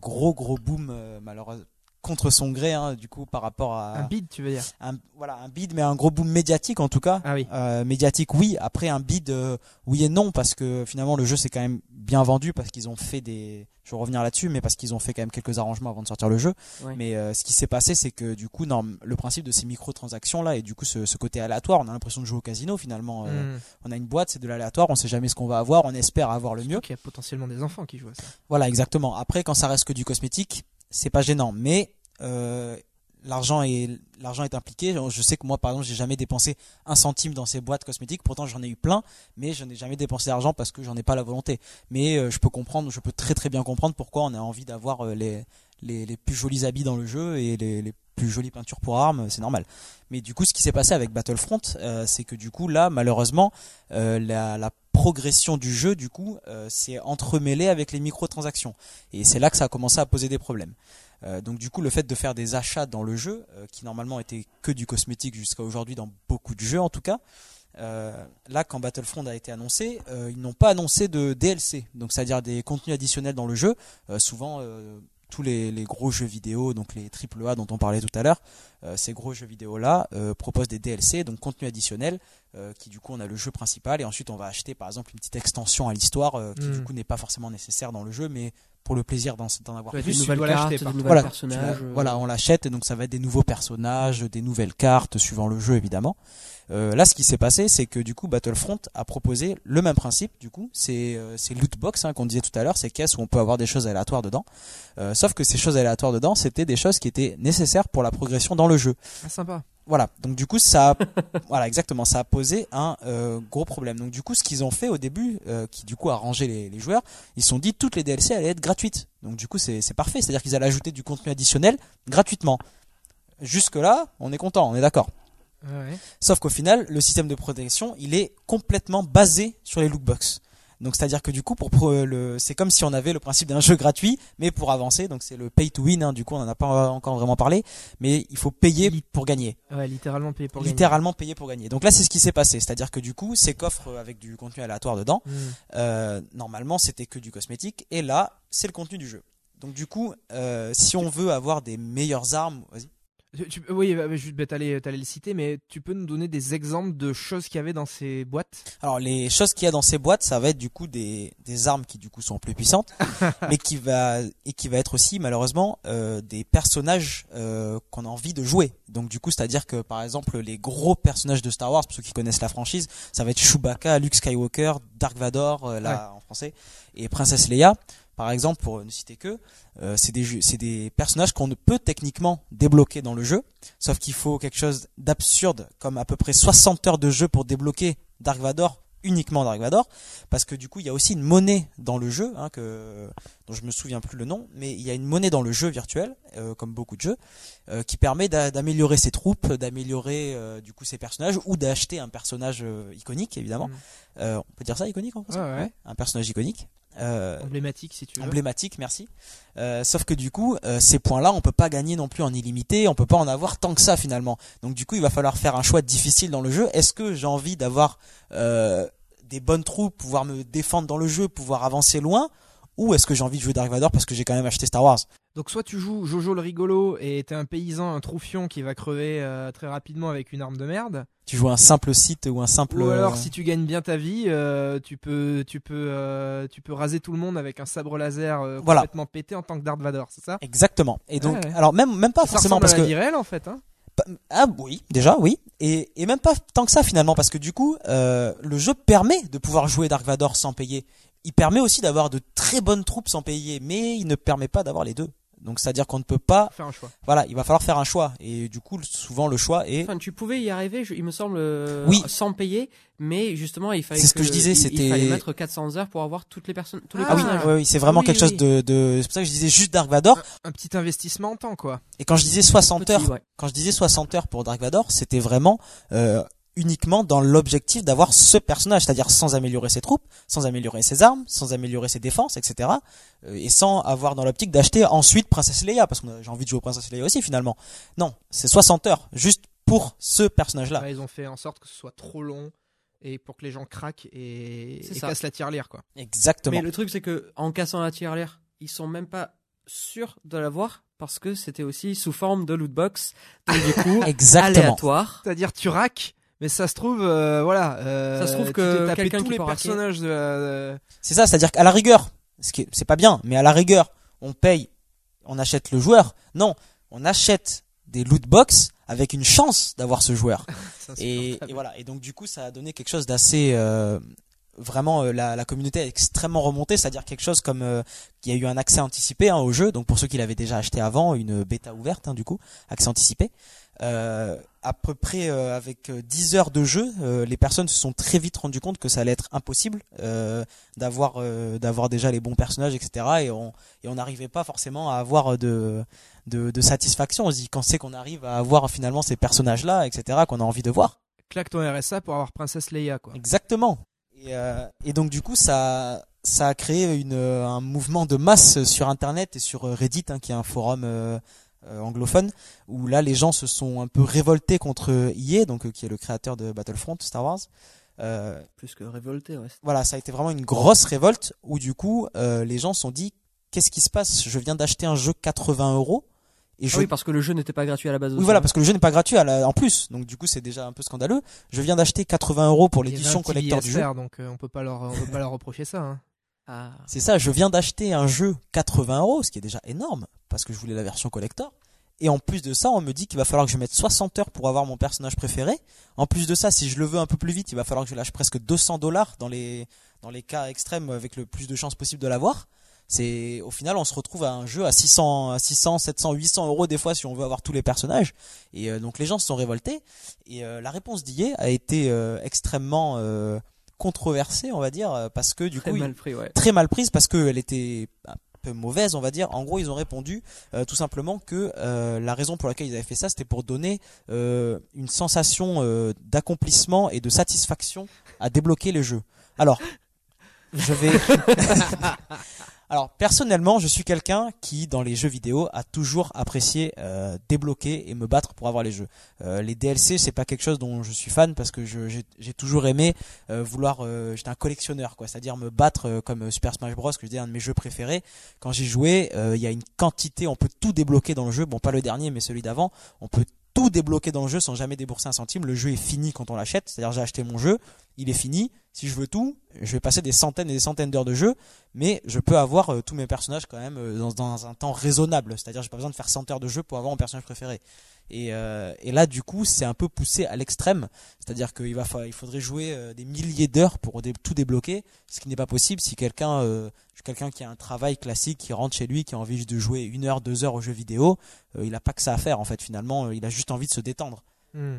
gros gros boom malheureusement contre son gré hein, du coup par rapport à Un bid, tu veux dire? Un, voilà un bid mais un gros boom médiatique en tout cas Ah oui. Euh, médiatique oui après un bid euh, oui et non parce que finalement le jeu s'est quand même bien vendu parce qu'ils ont fait des je vais revenir là-dessus mais parce qu'ils ont fait quand même quelques arrangements avant de sortir le jeu mais euh, ce qui s'est passé c'est que du coup non, le principe de ces microtransactions là et du coup ce, ce côté aléatoire on a l'impression de jouer au casino finalement Euh, Mm. on a une boîte c'est de l'aléatoire on sait jamais ce qu'on va avoir on espère avoir le mieux qu'il y a potentiellement des enfants qui jouent à ça. voilà, exactement. Après, quand ça reste que du cosmétique, c'est pas gênant. Mais euh, l'argent est impliqué. Je sais que moi, par exemple, j'ai jamais dépensé un centime dans ces boîtes cosmétiques. Pourtant, j'en ai eu plein, mais je n'ai jamais dépensé d'argent parce que j'en ai pas la volonté. Mais euh, je peux comprendre, je peux très très bien comprendre pourquoi on a envie d'avoir euh, les plus jolis habits dans le jeu et les, les plus jolies peintures pour armes. C'est normal. Mais du coup, ce qui s'est passé avec Battlefront, euh, c'est que du coup, là, malheureusement, euh, la, progression du jeu, du coup, euh, s'est entremêlée avec les microtransactions. Et c'est là que ça a commencé à poser des problèmes. Donc du coup, le fait de faire des achats dans le jeu, qui normalement était que du cosmétique jusqu'à aujourd'hui dans beaucoup de jeux en tout cas, là quand Battlefront a été annoncé, ils n'ont pas annoncé de DLC, donc c'est-à-dire des contenus additionnels dans le jeu. Souvent, tous les, les gros jeux vidéo, donc les AAA dont on parlait tout à l'heure, euh, ces gros jeux vidéo là proposent des DLC, donc contenu additionnel, euh, qui du coup on a le jeu principal et ensuite on va acheter par exemple une petite extension à l'histoire euh, qui du coup n'est pas forcément nécessaire dans le jeu, mais pour le plaisir d'en avoir Ouais, plus. Des nouvelles cartes, des Voilà, personnages. euh, voilà, on l'achète et donc ça va être des nouveaux personnages, des nouvelles cartes suivant le jeu évidemment. Euh, là, ce qui s'est passé, c'est que du coup Battlefront a proposé le même principe. Du coup, c'est euh, c'est loot box hein, qu'on disait tout à l'heure, ces caisses où on peut avoir des choses aléatoires dedans. Euh, sauf que ces choses aléatoires dedans, c'était des choses qui étaient nécessaires pour la progression dans le jeu. Ah, sympa. Voilà, donc du coup ça, a- [laughs] voilà exactement, ça a posé un euh, gros problème. Donc du coup, ce qu'ils ont fait au début, euh, qui du coup a rangé les, les joueurs, ils se sont dit toutes les DLC allaient être gratuites. Donc du coup c'est c'est parfait, c'est-à-dire qu'ils allaient ajouter du contenu additionnel gratuitement. Jusque là, on est content, on est d'accord. Ouais. Sauf qu'au final, le système de protection, il est complètement basé sur les lootbox. Donc c'est-à-dire que du coup, pour pro- le, c'est comme si on avait le principe d'un jeu gratuit, mais pour avancer. Donc c'est le pay to win. hein, du coup, on n'en a pas encore vraiment parlé, mais il faut payer pour gagner Ouais, littéralement payé pour gagner. littéralement payer pour gagner. Donc là, c'est ce qui s'est passé. C'est-à-dire que du coup, ces coffres euh, avec du contenu aléatoire dedans, Mm. euh, normalement, c'était que du cosmétique. Et là, c'est le contenu du jeu. Donc du coup, euh, si on veut avoir des meilleures armes, vas-y. Tu- tu- oui, bah, je vais t'aller t'aller le citer, mais tu peux nous donner des exemples de choses qu'il y avait dans ces boîtes? Alors les choses qu'il y a dans ces boîtes, ça va être du coup des, des armes qui du coup sont plus puissantes, [laughs] mais qui va et qui va être aussi malheureusement euh, des personnages euh, qu'on a envie de jouer. Donc du coup, c'est-à-dire que par exemple les gros personnages de Star Wars, pour ceux qui connaissent la franchise, ça va être Chewbacca, Luke Skywalker, Dark Vador, euh, là en français, et Princesse Leia. Par exemple, pour ne citer que, euh, c'est des jeux- c'est des personnages qu'on ne peut techniquement débloquer dans le jeu, sauf qu'il faut quelque chose d'absurde, comme à peu près 60 heures de jeu pour débloquer Dark Vador, uniquement Dark Vador, parce que du coup il y a aussi une monnaie dans le jeu, hein, que, dont je me souviens plus le nom, mais il y a une monnaie dans le jeu virtuel, euh, comme beaucoup de jeux, euh, qui permet d'a- d'améliorer ses troupes, d'améliorer euh, du coup ses personnages, ou d'acheter un personnage iconique évidemment. Mm. On peut dire ça iconique en français? Ouais, ouais. Un personnage iconique. Euh, Emblématique si tu veux. emblématique, merci. Euh, sauf que du coup, euh, ces points-là, on peut pas gagner non plus en illimité, on peut pas en avoir tant que ça finalement. Donc du coup, il va falloir faire un choix difficile dans le jeu. Est-ce que j'ai envie d'avoir des bonnes troupes, pouvoir me défendre dans le jeu, pouvoir avancer loin, ou est-ce que j'ai envie de jouer Dark Vador parce que j'ai quand même acheté Star Wars Donc soit tu joues Jojo le rigolo et t'es un paysan, un troufion qui va crever euh, très rapidement avec une arme de merde. Tu joues un simple site ou un simple. Ou alors euh, si tu gagnes bien ta vie, euh, tu peux tu peux euh, tu peux raser tout le monde avec un sabre laser euh, Voilà. complètement pété en tant que Darth Vader, c'est ça? Exactement. Et donc, Ouais, ouais. alors même même pas Ça forcément parce à la que vie réelle en fait. Hein Pas- Ah oui, déjà oui, et, et même pas tant que ça finalement parce que du coup euh, le jeu permet de pouvoir jouer Dark Vador sans payer. Il permet aussi d'avoir de très bonnes troupes sans payer, mais il ne permet pas d'avoir les deux. Donc c'est-à-dire qu'on ne peut pas. Faire un choix. Voilà, il va falloir faire un choix. Et du coup, souvent le choix est. Enfin, tu pouvais y arriver, je- il me semble, euh, Oui. sans payer, mais justement, il fallait C'est ce que je disais, il- c'était- Il fallait mettre 400 heures pour avoir toutes les personnes, tous les Ah oui, personnages. Oui, oui, c'est vraiment Oui, quelque oui. chose de. de... C'est pour ça que je disais juste Dark Vador. Un petit investissement en temps, quoi. Et quand je disais 60 Petit, heures, ouais. quand je disais 60 heures pour Dark Vador, c'était vraiment euh, uniquement dans l'objectif d'avoir ce personnage, c'est-à-dire sans améliorer ses troupes, sans améliorer ses armes, sans améliorer ses défenses, etc. euh, et sans avoir dans l'optique d'acheter ensuite Princesse Leia, parce que j'ai envie de jouer Princesse Leia aussi finalement. Non, c'est 60 heures, juste pour ce personnage-là. Ouais, ils ont fait en sorte que ce soit trop long et pour que les gens craquent et, et cassent la tirelire, quoi. Exactement. Mais le truc, c'est que en cassant la tirelire, ils sont même pas sûrs de l'avoir parce que c'était aussi sous forme de loot box. Donc, du coup, [laughs] Exactement. aléatoire. C'est-à-dire, tu raques, mais ça se trouve, euh, voilà. euh, Ça se trouve que quelqu'un tous qui les personnages de la- C'est ça, c'est-à-dire qu'à la rigueur, ce qui est- c'est pas bien, mais à la rigueur, on paye, on achète le joueur. Non, on achète des loot box avec une chance d'avoir ce joueur. [laughs] Et, voilà. Et donc du coup, ça a donné quelque chose d'assez euh, vraiment euh, la, la communauté est extrêmement remontée, c'est-à-dire quelque chose comme euh, qu'il y a eu un accès anticipé hein, au jeu. Donc pour ceux qui l'avaient déjà acheté avant, une bêta ouverte hein, du coup, accès anticipé. Euh, à peu près euh, avec euh, 10 heures de jeu, euh, les personnes se sont très vite rendues compte que ça allait être impossible euh, d'avoir euh, d'avoir déjà les bons personnages, etc. Et on et on n'arrivait pas forcément à avoir de, de de satisfaction. On se dit quand c'est qu'on arrive à avoir finalement ces personnages-là, etc. Qu'on a envie de voir. Claque ton RSA pour avoir Princesse Leia, quoi. Exactement. Et, euh, et donc du coup, ça, ça a créé une, euh, un mouvement de masse sur Internet et sur euh, Reddit, hein, qui est un forum euh, euh, anglophone, où là les gens se sont un peu révoltés contre EA, donc euh, qui est le créateur de Battlefront, Star Wars. Euh, Plus que révolté, ouais. voilà, ça a été vraiment une grosse révolte où du coup euh, les gens se sont dit qu'est-ce qui se passe? Je viens d'acheter un jeu 80 euros et je Ah oui, parce que le jeu n'était pas gratuit à la base. oui, voilà, hein. parce que le jeu n'est pas gratuit à la- en plus, donc du coup c'est déjà un peu scandaleux. Je viens d'acheter 80 euros pour l'édition collector du jeu. donc euh, on peut pas leur, on peut pas leur reprocher ça. Hein. Ah. C'est ça, je viens d'acheter un jeu 80 euros, ce qui est déjà énorme, parce que je voulais la version collector. Et en plus de ça, on me dit qu'il va falloir que je mette 60 heures pour avoir mon personnage préféré. En plus de ça, si je le veux un peu plus vite, il va falloir que je lâche presque 200 dollars dans les, dans les cas extrêmes avec le plus de chances possible de l'avoir. C'est, au final, on se retrouve à un jeu à 600, à 600, 700, 800 euros des fois si on veut avoir tous les personnages. Et euh, donc les gens se sont révoltés. Et euh, la réponse d'IA a été euh, extrêmement euh, controversée, on va dire, euh, parce que du Très coup, mal pris, ouais. très mal prise parce qu'elle était un peu mauvaise, on va dire. En gros, ils ont répondu euh, tout simplement que euh, la raison pour laquelle ils avaient fait ça, c'était pour donner euh, une sensation d'accomplissement et de satisfaction à débloquer les jeux. Alors, je vais. [laughs] [laughs] Alors personnellement, je suis quelqu'un qui, dans les jeux vidéo, a toujours apprécié euh, débloquer et me battre pour avoir les jeux. Euh, les DLC, c'est pas quelque chose dont je suis fan parce que j'ai toujours aimé euh, vouloir. euh, J'étais un collectionneur, quoi, c'est-à-dire me battre euh, comme euh, Super Smash Bros, que je dis un de mes jeux préférés. Quand j'y jouais, il y a une quantité, on peut tout débloquer dans le jeu. Bon, pas le dernier, mais celui d'avant. On peut tout débloquer dans le jeu sans jamais débourser un centime. Le jeu est fini quand on l'achète, c'est-à-dire j'ai acheté mon jeu, il est fini. Si je veux tout, je vais passer des centaines et des centaines d'heures de jeu, mais je peux avoir euh, tous mes personnages quand même euh, dans, dans un temps raisonnable. C'est-à-dire j'ai pas besoin de faire 100 heures de jeu pour avoir mon personnage préféré. Et, euh, et là, du coup, c'est un peu poussé à l'extrême. C'est-à-dire qu'il va, il faudrait jouer euh, des milliers d'heures pour dé- tout débloquer, ce qui n'est pas possible si quelqu'un, euh, quelqu'un qui a un travail classique, qui rentre chez lui, qui a envie de jouer une heure, deux heures aux jeux vidéo, il a pas que ça à faire en fait. Finalement, il a juste envie de se détendre. Hmm.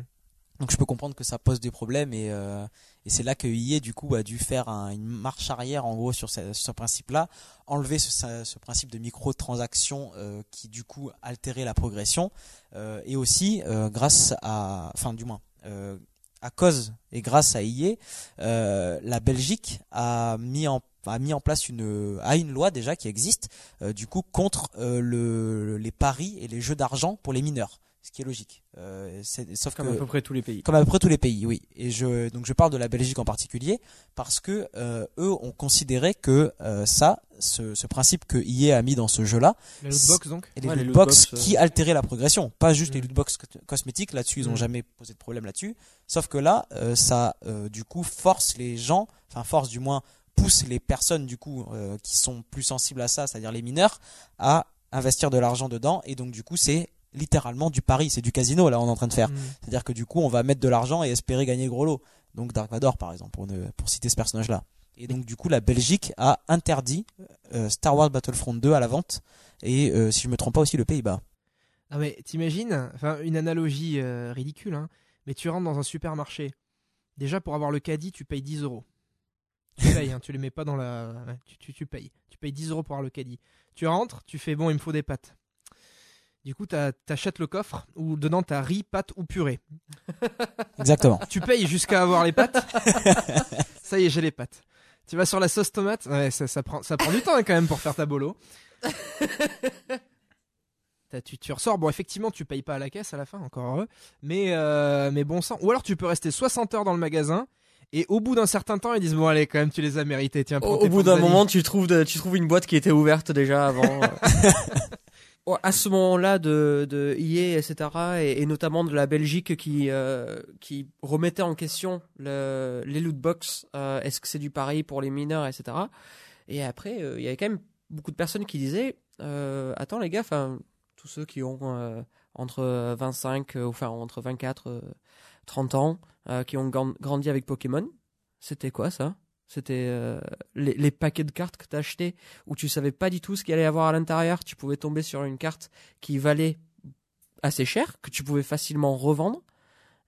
Donc je peux comprendre que ça pose des problèmes et, euh, et c'est là que EA du coup a dû faire un- une marche arrière en gros sur ce, principe-là, enlever ce, principe de microtransactions euh, qui du coup altérait la progression. Euh, et aussi euh, grâce à, enfin du moins à cause et grâce à euh, la Belgique a mis en place une une loi déjà qui existe du coup contre le, les paris et les jeux d'argent pour les mineurs, ce qui est logique. Euh, sauf Comme que à peu près tous les pays. comme à peu près tous les pays, oui. Et je donc je parle de la Belgique en particulier parce que euh, eux ont considéré que euh, ça, ce, ce principe que EA a mis dans ce jeu-là, La lootbox donc et les Ouais, les euh. qui altéraient la progression, pas juste les Mm. lootbox co- cosmétiques. Là-dessus, ils ont Mm. jamais posé de problème là-dessus. Sauf que là, euh, ça euh, du coup force les gens, enfin force du moins pousse les personnes du coup euh, qui sont plus sensibles à ça, c'est-à-dire les mineurs, à investir de l'argent dedans. Et donc du coup, c'est littéralement du pari, c'est du casino là on est en train de faire. Hmm. C'est-à-dire que du coup, on va mettre de l'argent et espérer gagner gros lot. Donc Dark Vador, par exemple, pour, ne- pour citer ce personnage-là. Et donc du coup, la Belgique a interdit euh, Star Wars Battlefront 2 à la vente. Et euh, si je me trompe pas aussi, le Pays-Bas. Ah mais t'imagines, enfin une analogie euh, ridicule, hein, mais tu rentres dans un supermarché. Déjà pour avoir le caddie, tu payes 10 euros. Tu payes, hein, tu les mets pas dans la, tu, tu, tu payes. Tu payes 10 euros pour avoir le caddie. Tu rentres, tu fais bon, il me faut des pâtes. Du coup, t'achètes le coffre où dedans t'as riz, pâtes ou purée. [laughs] Exactement. Tu payes jusqu'à avoir les pâtes. [laughs] ça y est, j'ai les pâtes. Tu vas sur la sauce tomate. Ouais, ça, ça prend, ça prend du temps hein, quand même pour faire ta bolo. [laughs] T'as- Tu, tu ressors. Bon, effectivement, tu payes pas à la caisse à la fin, encore heureux. Mais, euh, mais bon sang. Ou alors tu peux rester 60 heures dans le magasin. Et au bout d'un certain temps, ils disent Bon, allez, quand même, tu les as mérités. Tiens, Au, au bout d'un moment, tu trouves, de- tu trouves une boîte qui était ouverte déjà avant. À ce moment-là de, de EA, etc., et, et notamment de la Belgique qui, euh, qui remettait en question le, les loot box, euh, est-ce que c'est du pareil pour les mineurs, etc. Et après, euh, il y avait quand même beaucoup de personnes qui disaient, euh, attends les gars, tous ceux qui ont euh, entre 25, euh, enfin entre 24, euh, 30 ans, qui ont grandi avec Pokémon, c'était quoi ça? C'était euh, les, les paquets de cartes que tu acheté où tu savais pas du tout ce qu'il allait y avoir à l'intérieur. Tu pouvais tomber sur une carte qui valait assez cher, que tu pouvais facilement revendre.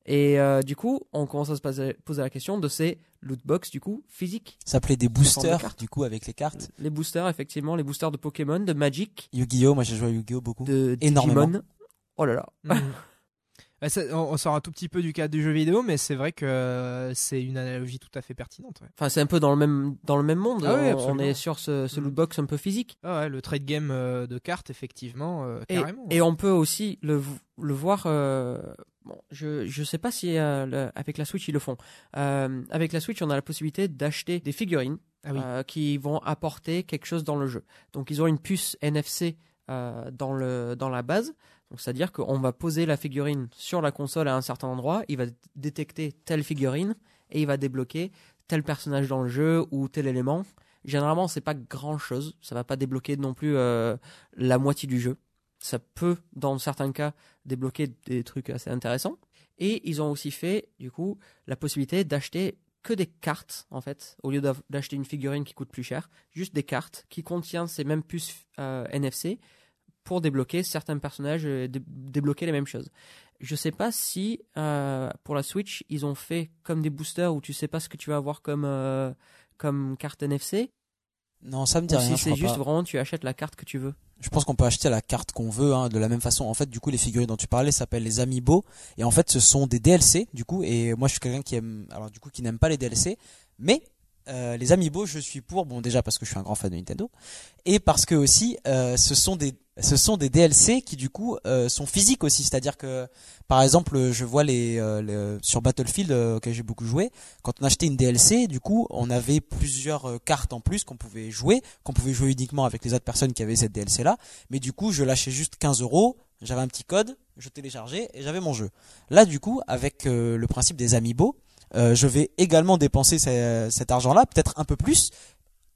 Et euh, du coup, on commence à se poser, poser la question de ces loot box du coup physiques. Ça s'appelait des de boosters, du coup, avec les cartes. Les boosters, effectivement, les boosters de Pokémon, de Magic, Yu-Gi-Oh! Moi, j'ai joué à Yu-Gi-Oh! beaucoup. de Énormément. Digimon. Oh là là. Mhm. [laughs] Ça- on, on sort un tout petit peu du cadre du jeu vidéo, mais c'est vrai que euh, c'est une analogie tout à fait pertinente. ouais. Enfin, c'est un peu dans le même dans le même monde. Ah oui, on, est sur ce, ce Mm. loot box un peu physique. Ah ouais, le trade game euh, de cartes, effectivement, euh, Et, carrément. et on peut aussi le, le voir. euh, bon, je je sais pas si euh, le- avec la Switch ils le font. Avec la Switch, on a la possibilité d'acheter des figurines Ah oui. qui vont apporter quelque chose dans le jeu. Donc ils ont une puce NFC dans le dans la base. C'est-à-dire qu'on va poser la figurine sur la console à un certain endroit, il va détecter telle figurine et il va débloquer tel personnage dans le jeu ou tel élément. Généralement, c'est pas grand-chose, ça va pas débloquer non plus euh, la moitié du jeu. Ça peut, dans certains cas, débloquer des trucs assez intéressants. Et ils ont aussi fait, du coup, la possibilité d'acheter que des cartes, en fait, au lieu d'acheter une figurine qui coûte plus cher, juste des cartes qui contiennent ces mêmes puces euh, NFC pour débloquer certains personnages et dé- débloquer les mêmes choses. Je sais pas si euh, pour la Switch ils ont fait comme des boosters où tu sais pas ce que tu vas avoir comme euh, comme carte NFC Non, ça me dit ou rien, si c'est juste pas. vraiment tu achètes la carte que tu veux. Je pense qu'on peut acheter la carte qu'on veut hein, de la même façon. En fait, du coup, les figurines dont tu parlais s'appellent les Amiibo et en fait, ce sont des DLC du coup. Et moi, je suis quelqu'un qui aime, alors du coup, qui n'aime pas les DLC, mais euh, les Amiibo, je suis pour. Bon, déjà parce que je suis un grand fan de Nintendo et parce que aussi, euh, ce sont des ce sont des DLC qui du coup euh, sont physiques aussi, c'est-à-dire que par exemple, je vois les, sur Battlefield auquel j'ai beaucoup joué, quand on achetait une DLC, du coup, on avait plusieurs cartes en plus qu'on pouvait jouer, qu'on pouvait jouer uniquement avec les autres personnes qui avaient cette DLC là, mais du coup, je lâchais juste 15 euros, j'avais un petit code, je téléchargeais et j'avais mon jeu. Là, du coup, avec le principe des amiibo, euh, je vais également dépenser ce- cet argent-là, peut-être un peu plus.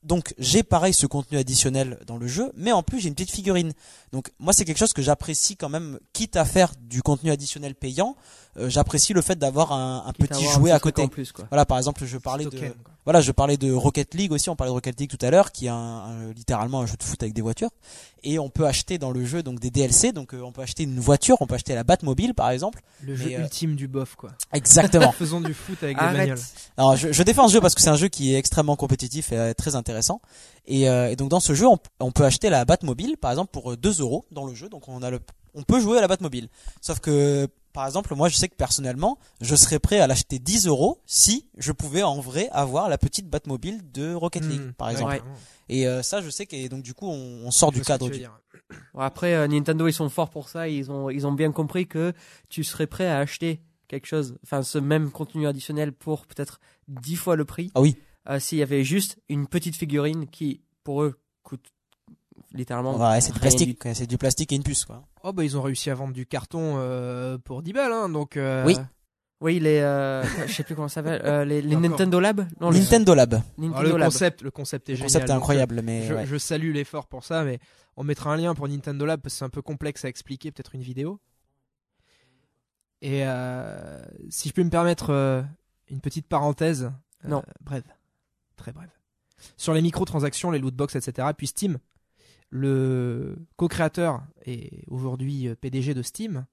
Donc j'ai pareil ce contenu additionnel dans le jeu, mais en plus j'ai une petite figurine. Donc moi c'est quelque chose que j'apprécie quand même, quitte à faire du contenu additionnel payant, euh, j'apprécie le fait d'avoir un, un petit un jouet petit à côté. en plus quoi. Voilà par exemple je parlais de Token. Voilà, je parlais de Rocket League aussi, on parlait de Rocket League tout à l'heure, qui est un, un- littéralement un jeu de foot avec des voitures. Et on peut acheter dans le jeu donc des DLC, donc euh, on peut acheter une voiture, on peut acheter la Batmobile par exemple. Le jeu euh, ultime du bof, quoi. Exactement. [laughs] Faisons du foot avec des bagnoles. Alors je, je défends ce jeu parce que c'est un jeu qui est extrêmement compétitif et euh, très intéressant. Et, euh, et donc dans ce jeu, on, on peut acheter la Batmobile par exemple pour euh, 2 euros dans le jeu. Donc on a le, on peut jouer à la Batmobile. Sauf que par exemple, moi je sais que personnellement, je serais prêt à l'acheter 10 euros si je pouvais en vrai avoir la petite Batmobile de Rocket League Hmm, par ouais, exemple. carrément. Et euh, ça, je sais que donc du coup, on, on sort Je du cadre du. après euh, Nintendo ils sont forts pour ça, ils ont ils ont bien compris que tu serais prêt à acheter quelque chose, enfin ce même contenu additionnel pour peut-être 10 fois le prix. Ah oui. euh, s'il y avait juste une petite figurine qui pour eux coûte littéralement Ouais, c'est du plastique, c'est du plastique et une puce, quoi. Oh bah ils ont réussi à vendre du carton euh, pour 10 balles, hein, donc... euh, Oui. Oui, les euh, [laughs] je sais plus comment ça s'appelle, euh, les. Nintendo Lab? Non, les Nintendo Lab. ah, le Lab. concept, le concept est Le génial. concept est donc, incroyable, mais Je, ouais. je salue l'effort pour ça, mais on mettra un lien pour Nintendo Lab parce que c'est un peu complexe à expliquer, peut-être une vidéo. Et euh, si je peux me permettre euh, une petite parenthèse, euh, Non. brève, très brève. sur les microtransactions, les lootbox, etc. Puis Steam, le co-créateur et aujourd'hui euh, PDG de Steam,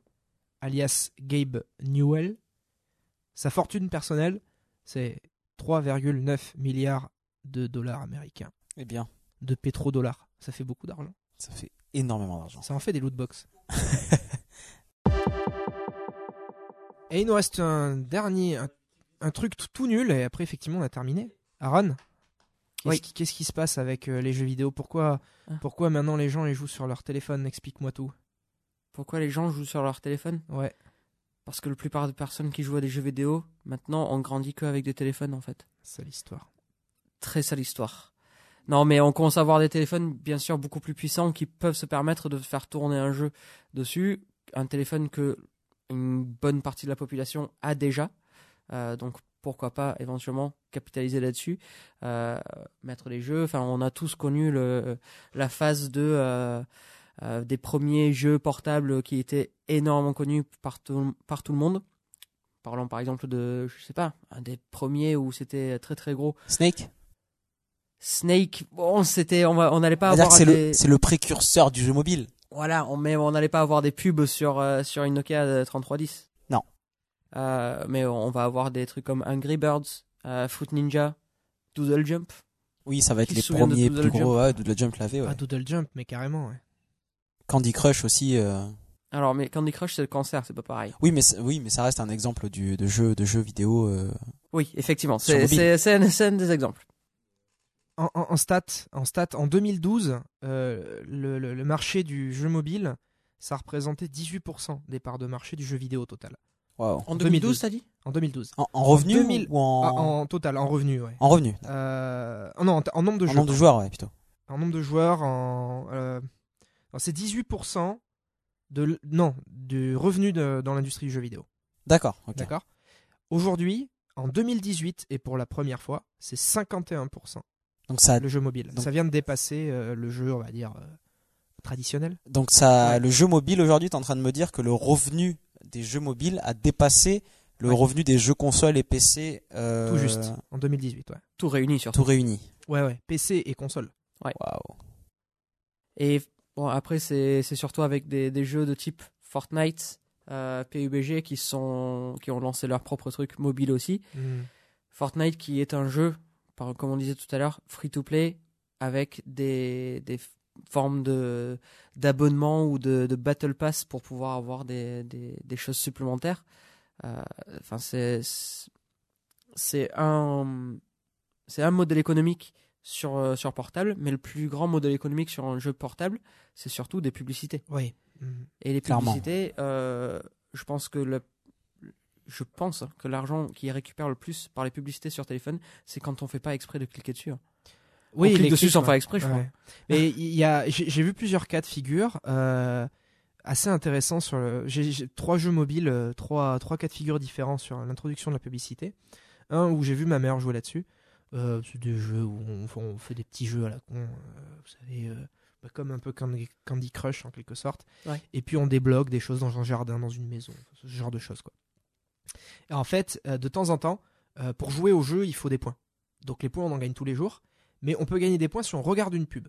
alias Gabe Newell, sa fortune personnelle, c'est 3,9 milliards de dollars américains, Eh bien, de pétrodollars. Ça fait beaucoup d'argent. ça fait énormément d'argent. Ça en fait des lootbox. [laughs] et il nous reste un dernier, un, un truc tout, tout nul, et après effectivement on a terminé. Aaron? Qu'est-ce Oui. qui, qu'est-ce qui se passe avec euh, les jeux vidéo? Pourquoi, Ah. pourquoi maintenant les gens ils jouent sur leur téléphone? Explique-moi tout. Pourquoi les gens jouent sur leur téléphone? Ouais. Parce que la plupart des personnes qui jouent à des jeux vidéo, maintenant, on grandit qu'avec des téléphones, en fait. C'est l'histoire. Très sale histoire. Non, mais on commence à avoir des téléphones, bien sûr, beaucoup plus puissants qui peuvent se permettre de faire tourner un jeu dessus. Un téléphone que une bonne partie de la population a déjà. Euh, donc, pourquoi pas éventuellement capitaliser là-dessus, euh, mettre les jeux. Enfin, on a tous connu le, la phase de euh, euh, des premiers jeux portables qui étaient énormément connus par tout, par tout le monde. Parlons par exemple de, je sais pas, un des premiers où c'était très très gros. Snake? Snake, bon, c'était, on va- on n'allait pas avoir c'est des, le, le précurseur du jeu mobile. voilà, on mais on n'allait pas avoir des pubs sur sur une Nokia euh, 3310. Euh, mais on va avoir des trucs comme Angry Birds, euh, Fruit Ninja, Doodle Jump. Oui, ça va être Qui les premiers plus gros. Ouais, Doodle Jump l'avait. Ouais. Ah, Doodle Jump, mais carrément, ouais. Candy Crush aussi. euh, Alors, mais Candy Crush c'est le cancer, c'est pas pareil. Oui, mais oui, mais ça reste un exemple du, de jeu de jeu vidéo. euh, Oui, effectivement, c'est mobile. c'est c'est un, c'est un des exemples. En, en, en stats, en stats, en 2012, euh, le, le- le marché du jeu mobile, ça représentait 18% des parts de marché du jeu vidéo total. Waouh. En 2012, 2012, t'as dit En 2012. En, en revenu 2000 ou en, Ah, en total, en revenu, ouais. en revenu Euh, non, en, en nombre de En jeux. nombre de joueurs, ouais, plutôt. En nombre de joueurs, en. euh, c'est 18% de, non, du revenu de- dans l'industrie du jeu vidéo. D'accord. D'accord? Aujourd'hui, en 2018, et pour la première fois, c'est 51% Donc ça, le jeu mobile. Donc- Ça vient de dépasser euh, le jeu, on va dire, euh, traditionnel. donc ça, Ouais. le jeu mobile aujourd'hui, t'es en train de me dire que le revenu des jeux mobiles a dépassé le Ouais. revenu des jeux consoles et PC. euh, Tout juste. En 2018, ouais. Tout réuni surtout. Tout réuni. Ouais, ouais. PC et console. Waouh. Et bon, après, c'est c'est surtout avec des, des jeux de type Fortnite, euh, PUBG qui, sont, qui ont lancé leur propre truc mobile aussi. Fortnite qui est un jeu, par- comme on disait tout à l'heure, free-to-play, avec des, des f- formes de d'abonnement ou de, de battle pass pour pouvoir avoir des, des, des choses supplémentaires. Euh, Enfin, c'est c'est un c'est un modèle économique sur euh, sur portable, mais le plus grand modèle économique sur un jeu portable, c'est surtout des publicités. Oui. Mhm. Et les Clairement. publicités, euh, je pense que le, je pense que l'argent qui récupère le plus par les publicités sur téléphone, c'est quand on fait pas exprès de cliquer dessus. Oui, on clique dessus sans faire exprès, je crois. Ouais. Mais il y a, j'ai vu plusieurs cas de figure euh, assez intéressants sur le. J'ai trois jeux mobiles, euh, trois trois cas de figure différents sur l'introduction de la publicité. Un où j'ai vu ma mère jouer là-dessus. Euh, c'est des jeux où on, on fait des petits jeux à la con, euh, vous savez, bah, comme un peu Candy, Crush en quelque sorte. Ouais. Et puis on débloque des choses dans un jardin, dans une maison, ce genre de choses quoi. Et en fait, de temps en temps, pour jouer au jeu, il faut des points. Donc les points, on en gagne tous les jours mais on peut gagner des points si on regarde une pub.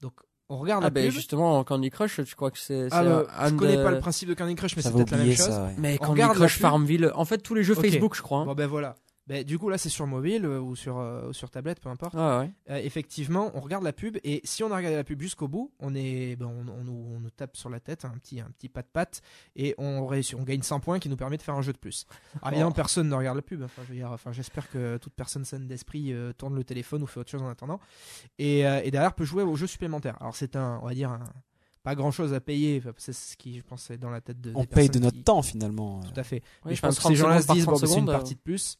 Donc on regarde Ah la ben pub. justement, Candy Crush, tu crois que c'est Ah, euh, un je de- connais pas le principe de Candy Crush, mais c'est peut-être la même chose. ouais. Mais On Candy Crush. Farmville, en fait tous les jeux Ok. Facebook, je crois. hein. Bon ben voilà. Ben, du coup là c'est sur mobile euh, ou sur euh, ou sur tablette, peu importe. Ouais. Euh, effectivement, on regarde la pub et si on a regardé la pub jusqu'au bout, on est, ben, on, on nous, on nous tape sur la tête un petit, un petit pas de patte et on réussit, on gagne 100 points qui nous permet de faire un jeu de plus. [laughs] Alors, évidemment, Oh. personne ne regarde la pub. Enfin, je veux dire, enfin, j'espère que toute personne saine d'esprit euh, tourne le téléphone ou fait autre chose en attendant et, euh, et derrière peut jouer aux jeux supplémentaires. Alors c'est un, on va dire, un- pas grand chose à payer. C'est ce qui, je pense, est dans la tête de. On des paye de notre qui- temps finalement. Tout à fait. Oui, Mais je pense que 30 ces gens-là se disent, bon, 30 bah, c'est une partie de plus.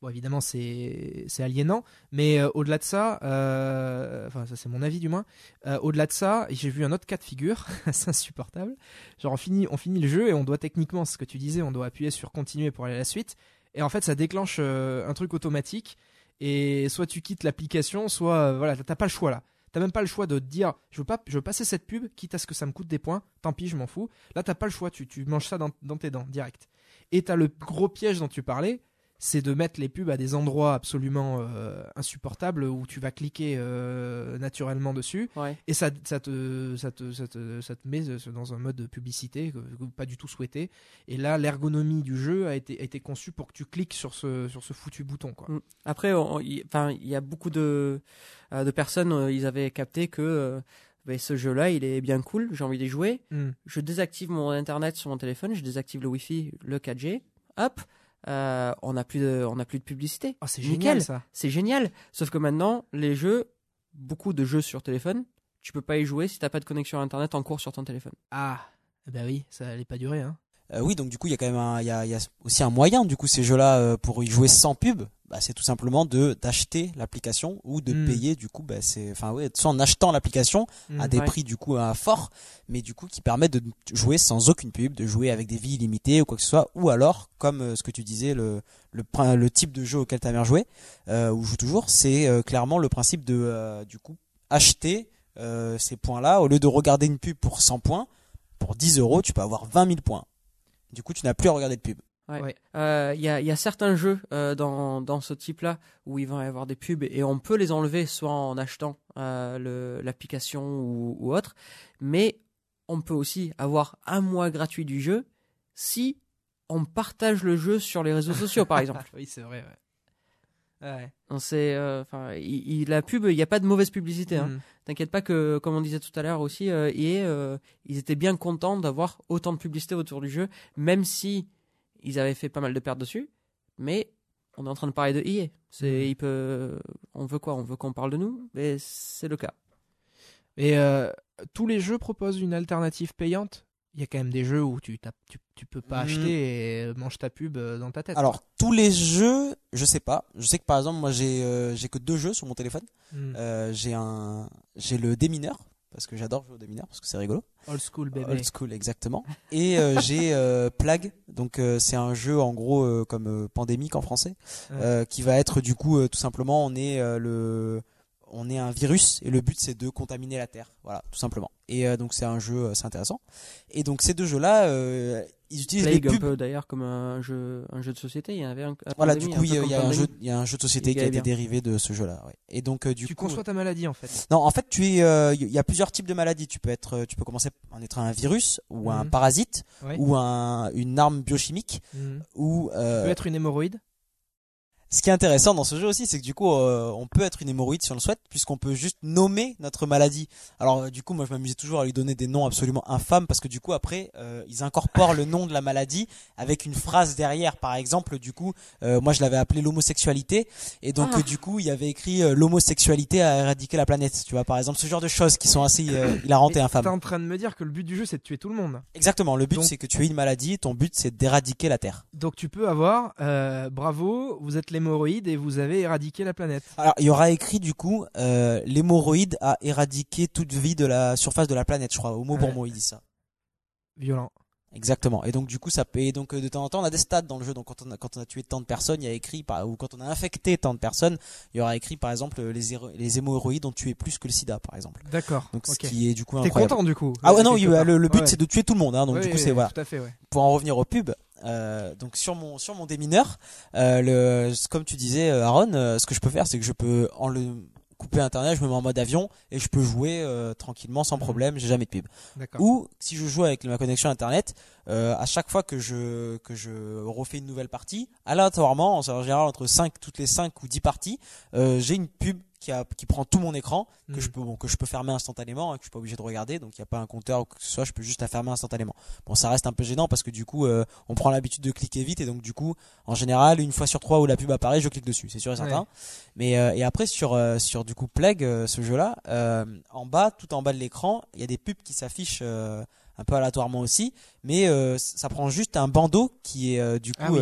Bon, évidemment, c'est aliénant, mais euh, au-delà de ça, euh, enfin, ça c'est mon avis du moins. euh, au-delà de ça, j'ai vu un autre cas de figure, [laughs] c'est insupportable. Genre, on finit, le jeu et on doit techniquement, ce que tu disais, on doit appuyer sur continuer pour aller à la suite. Et en fait, ça déclenche un truc automatique. Et soit tu quittes l'application, soit voilà, t'as pas le choix là. T'as même pas le choix de te dire, je veux pas, je veux passer cette pub, quitte à ce que ça me coûte des points. Tant pis, je m'en fous. Là, t'as pas le choix. Tu, tu manges ça dans, dans tes dents direct. Et t'as le gros piège dont tu parlais, c'est de mettre les pubs à des endroits absolument euh, insupportables où tu vas cliquer euh, naturellement dessus Ouais. et ça, ça, te, ça, te, ça, te, ça te met dans un mode de publicité que, que pas du tout souhaité. Et là, l'ergonomie du jeu a été, a été conçue pour que tu cliques sur ce, sur ce foutu bouton. Quoi. Mm. Après, il y a beaucoup de, euh, de personnes, euh, ils avaient capté que euh, ben, ce jeu-là, il est bien cool, j'ai envie d'y jouer. Mm. Je désactive mon internet sur mon téléphone, je désactive le Wi-Fi, le 4G, hop, euh, on n'a plus de, on a plus de publicité. Ah, c'est Nickel. génial ça. C'est génial. Sauf que maintenant, les jeux, beaucoup de jeux sur téléphone, tu peux pas y jouer si t'as pas de connexion à internet en cours sur ton téléphone. Ah, ben oui, ça allait pas durer. Hein. Euh, oui, donc du coup, il y a quand même un, il y a, il y a aussi un moyen, du coup, ces jeux-là, euh, pour y jouer sans pub, bah, c'est tout simplement de d'acheter l'application ou de Mm. payer, du coup, bah, c'est, enfin, ouais, soit en achetant l'application à Mm. des Ouais. prix, du coup, à fort, mais du coup, qui permettent de jouer sans aucune pub, de jouer avec des vies illimitées ou quoi que ce soit, ou alors, comme euh, ce que tu disais, le, le, type de jeu auquel tu as bien joué, euh, ou joue toujours, c'est euh, clairement le principe de, euh, du coup, acheter euh, ces points-là, au lieu de regarder une pub pour 100 points, pour 10 euros, tu peux avoir 20 000 points. Du coup, tu n'as plus à regarder de pub. Ouais. Ouais. Euh, Il y, a, il y a certains jeux euh, dans, dans ce type-là où il va y avoir des pubs et on peut les enlever soit en achetant euh, l'application ou, ou autre, mais on peut aussi avoir un mois gratuit du jeu si on partage le jeu sur les réseaux sociaux, par exemple. [laughs] oui, c'est vrai. Ouais. Ouais. On sait, enfin, il- il- la pub, il n'y a pas de mauvaise publicité. Hein. Mm. T'inquiète pas que, comme on disait tout à l'heure aussi, ils étaient bien contents d'avoir autant de publicité autour du jeu, même si ils avaient fait pas mal de pertes dessus. Mais on est en train de parler de EA. C'est, Mhm. il peut, on veut quoi? On veut qu'on parle de nous, mais c'est le cas. Et euh, tous les jeux proposent une alternative payante. Il y a quand même des jeux où tu, tapes- tu, tu peux pas Mm. acheter et mange ta pub euh, dans ta tête. Alors tous les jeux, je sais pas. Je sais que par exemple moi j'ai euh, j'ai que deux jeux sur mon téléphone. Mm. Euh, j'ai un j'ai le démineur parce que j'adore jouer au démineur parce que c'est rigolo. Old school bébé. Old school exactement. Et euh, [laughs] j'ai euh, Plague donc euh, c'est un jeu en gros comme pandémique en français Ouais. qui va être du coup tout simplement on est le on est un virus et le but c'est de contaminer la terre voilà tout simplement et donc c'est un jeu c'est intéressant et donc ces deux jeux là ils utilisent Plague les un pubs peu d'ailleurs comme un jeu, un jeu de société. Il y avait un. Voilà, Pandémie, du coup, un il y, a- y un jeu, il y a un jeu de société qui a été bien. dérivé de ce jeu-là. ouais. Et donc, euh, du tu coup, conçois ta maladie en fait. non, en fait, tu es, euh, il y a plusieurs types de maladies. Tu peux être, euh, tu peux commencer en être un virus ou un Mhm. parasite ou un, une arme biochimique Mm. ou. Tu euh, peux être une hémorroïde. Ce qui est intéressant dans ce jeu aussi, c'est que du coup, euh, on peut être une hémorroïde si on le souhaite, puisqu'on peut juste nommer notre maladie. Alors, euh, du coup, moi, je m'amusais toujours à lui donner des noms absolument infâmes, parce que du coup, après, euh, ils incorporent le nom de la maladie avec une phrase derrière. Par exemple, du coup, euh, moi, je l'avais appelé l'homosexualité, et donc, Ah. euh, du coup, il y avait écrit euh, l'homosexualité a éradiqué la planète. Tu vois, par exemple, ce genre de choses qui sont assez euh, [coughs] hilarantes et T'es infâmes. en train de me dire que le but du jeu c'est de tuer tout le monde. Exactement. Le but, Donc- c'est que tu aies une maladie. Ton but, c'est d'éradiquer la Terre. Donc tu peux avoir, euh, bravo, vous êtes l'hémorroïde et vous avez éradiqué la planète. Alors, il y aura écrit du coup, euh, l'hémorroïde a éradiqué toute vie de la surface de la planète, je crois. Au mot Ouais. pour mot, il dit ça. Violent. Exactement. Et donc du coup, ça peut. Et donc euh, de temps en temps, on a des stats dans le jeu. Donc quand on a, quand on a tué tant de personnes, il y a écrit par ou quand on a infecté tant de personnes, il y aura écrit par exemple les héro- les hémorroïdes ont tué plus que le SIDA, par exemple. D'accord. Donc Ok. ce qui est du coup T'es incroyable. content du coup Ah ouais non, il- le, le but Ouais. c'est de tuer tout le monde. Hein, donc du coup c'est voilà. Tout à fait, ouais. Pour en revenir aux pubs, euh, donc sur mon sur mon démineur, euh, le comme tu disais euh, Aaron, euh, ce que je peux faire, c'est que je peux en le couper internet, je me mets en mode avion et je peux jouer euh, tranquillement sans Mhm. problème, j'ai jamais de pub. Ou si je joue avec ma connexion internet, euh, à chaque fois que je que je refais une nouvelle partie, aléatoirement, en général entre 5 toutes les 5 ou 10 parties, euh, j'ai une pub qui a qui prend tout mon écran que je peux bon, que je peux fermer instantanément, hein, que je suis pas obligé de regarder, donc il y a pas un compteur ou que ce soit, je peux juste la fermer instantanément. Bon, ça reste un peu gênant parce que du coup, euh, on prend l'habitude de cliquer vite et donc du coup, en général, une fois sur trois où la pub apparaît, je clique dessus, c'est sûr et certain. Ouais. Mais euh, et après sur euh, sur du coup Plague, euh, ce jeu-là, euh, en bas, tout en bas de l'écran, il y a des pubs qui s'affichent euh, un peu aléatoirement aussi, mais euh, ça prend juste un bandeau qui est euh, du coup Ah oui.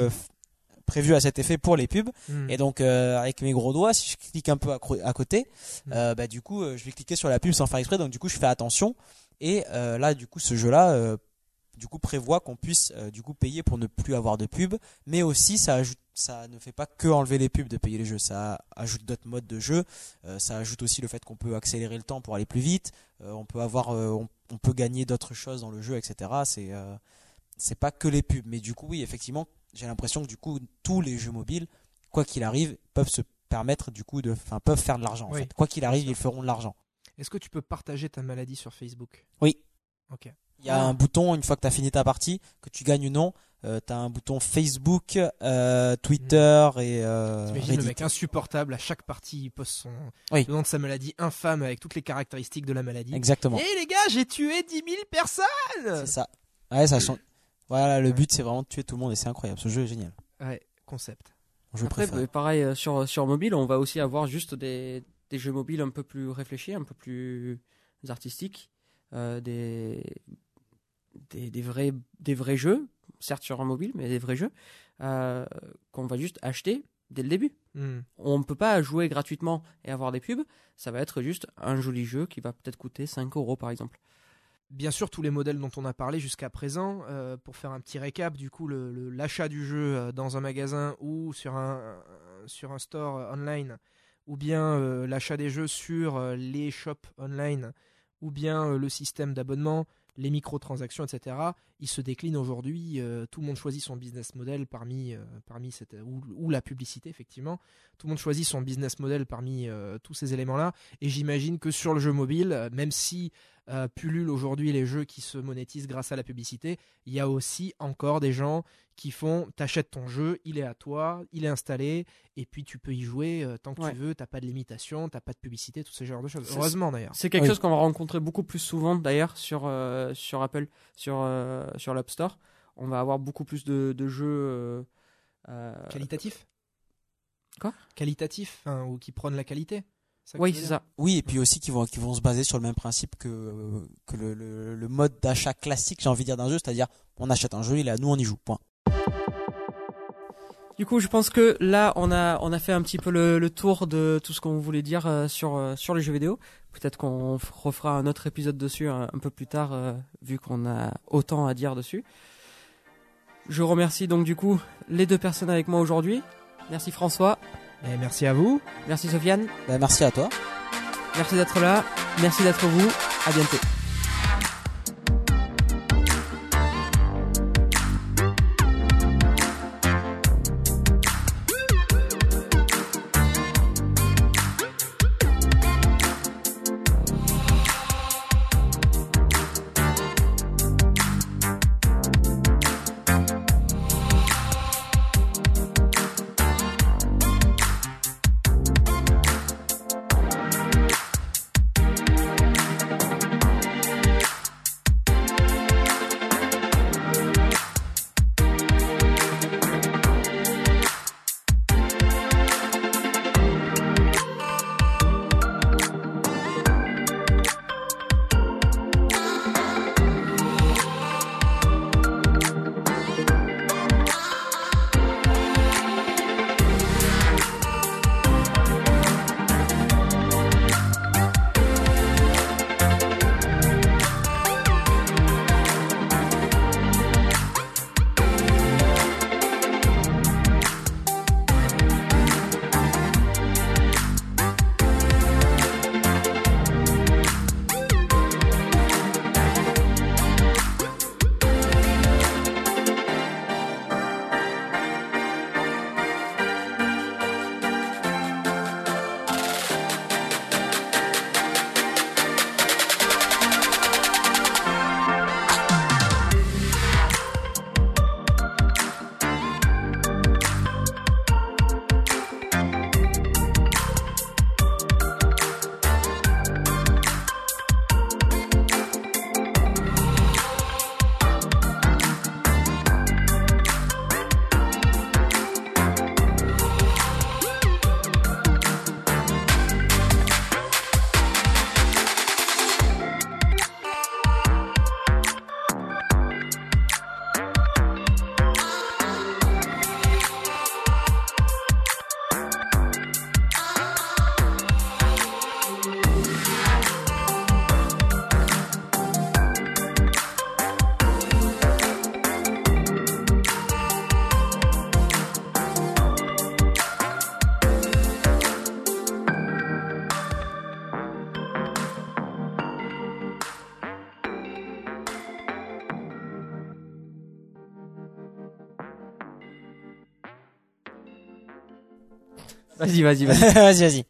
Prévu à cet effet pour les pubs. Hmm. Et donc euh, avec mes gros doigts, si je clique un peu à, côté, Mm. euh, bah du coup euh, je vais cliquer sur la pub sans faire exprès. Donc du coup je fais attention. Et là du coup ce jeu-là, du coup prévoit qu'on puisse du coup payer pour ne plus avoir de pub, mais aussi ça ajoute, ça ne fait pas que enlever les pubs de payer les jeux, ça ajoute d'autres modes de jeu. Euh, ça ajoute aussi le fait qu'on peut accélérer le temps pour aller plus vite. Euh, on peut avoir, euh, on, on peut gagner d'autres choses dans le jeu, etc. C'est c'est pas que les pubs. Mais du coup, oui, effectivement, j'ai l'impression que du coup, tous les jeux mobiles, quoi qu'il arrive, peuvent se permettre du coup de, enfin, peuvent faire de l'argent. en fait. Quoi qu'il arrive, ils feront de l'argent. Est-ce que tu peux partager ta maladie sur Facebook? Oui. Ok. Il y a Ah. un bouton, une fois que tu as fini ta partie, que tu gagnes ou non, euh, tu as un bouton Facebook, euh, Twitter et euh, T'imagines le Reddit. mec insupportable, à chaque partie, il poste son Oui. le nom de sa maladie infâme avec toutes les caractéristiques de la maladie. Exactement. Et les gars, j'ai tué 10 000 personnes C'est ça. Ouais, ça change. Voilà, le but c'est vraiment de tuer tout le monde et c'est incroyable. Ce jeu est génial. Ouais, concept. Jeu Après, préféré. bah, pareil, euh, sur, sur mobile, on va aussi avoir juste des, des jeux mobiles un peu plus réfléchis, un peu plus artistiques, euh, des, des, des, vrais, des vrais jeux, certes sur un mobile, mais des vrais jeux, euh, qu'on va juste acheter dès le début. Hmm. On ne peut pas jouer gratuitement et avoir des pubs, ça va être juste un joli jeu qui va peut-être coûter 5 euros par exemple. Bien sûr, tous les modèles dont on a parlé jusqu'à présent, euh, pour faire un petit récap, du coup, le- le- l'achat du jeu euh, dans un magasin ou sur un, sur un store euh, online, ou bien l'achat des jeux sur les shops online, ou bien le système d'abonnement, les microtransactions, etc., il se décline aujourd'hui. tout le monde choisit son business model parmi, parmi cette, ou, la publicité, effectivement. Tout le monde choisit son business model parmi tous ces éléments-là. Et j'imagine que sur le jeu mobile, même si euh, pullulent aujourd'hui les jeux qui se monétisent grâce à la publicité, il y a aussi encore des gens qui font t'achètes ton jeu, il est à toi, il est installé, et puis tu peux y jouer euh, tant que Ouais. tu veux, t'as pas de limitation, t'as pas de publicité, tous ces genres de choses. Heureusement d'ailleurs. C'est quelque Oui. chose qu'on va rencontrer beaucoup plus souvent d'ailleurs sur, euh, sur Apple, sur, euh, sur l'App Store. On va avoir beaucoup plus de, de jeux. euh, euh, Qualitatif Quoi? Qualitatif, enfin, ou qui prônent la qualité oui, c'est ça. Oui, et puis aussi qui vont, qui vont se baser sur le même principe que, que le, le, le mode d'achat classique, j'ai envie de dire, d'un jeu, c'est-à-dire on achète un jeu, il est à nous, on y joue. Point. Du coup, je pense que là, on a, on a fait un petit peu le, le tour de tout ce qu'on voulait dire euh, sur, euh, sur les jeux vidéo. Peut-être qu'on refera un autre épisode dessus un, un peu plus tard, euh, vu qu'on a autant à dire dessus. Je remercie donc du coup les deux personnes avec moi aujourd'hui. Merci François, Et merci à vous. merci Sofiane, Ben, merci à toi. merci d'être là, merci d'être vous, à bientôt. Vas-y, vas-y, vas-y. [laughs] vas-y, vas-y.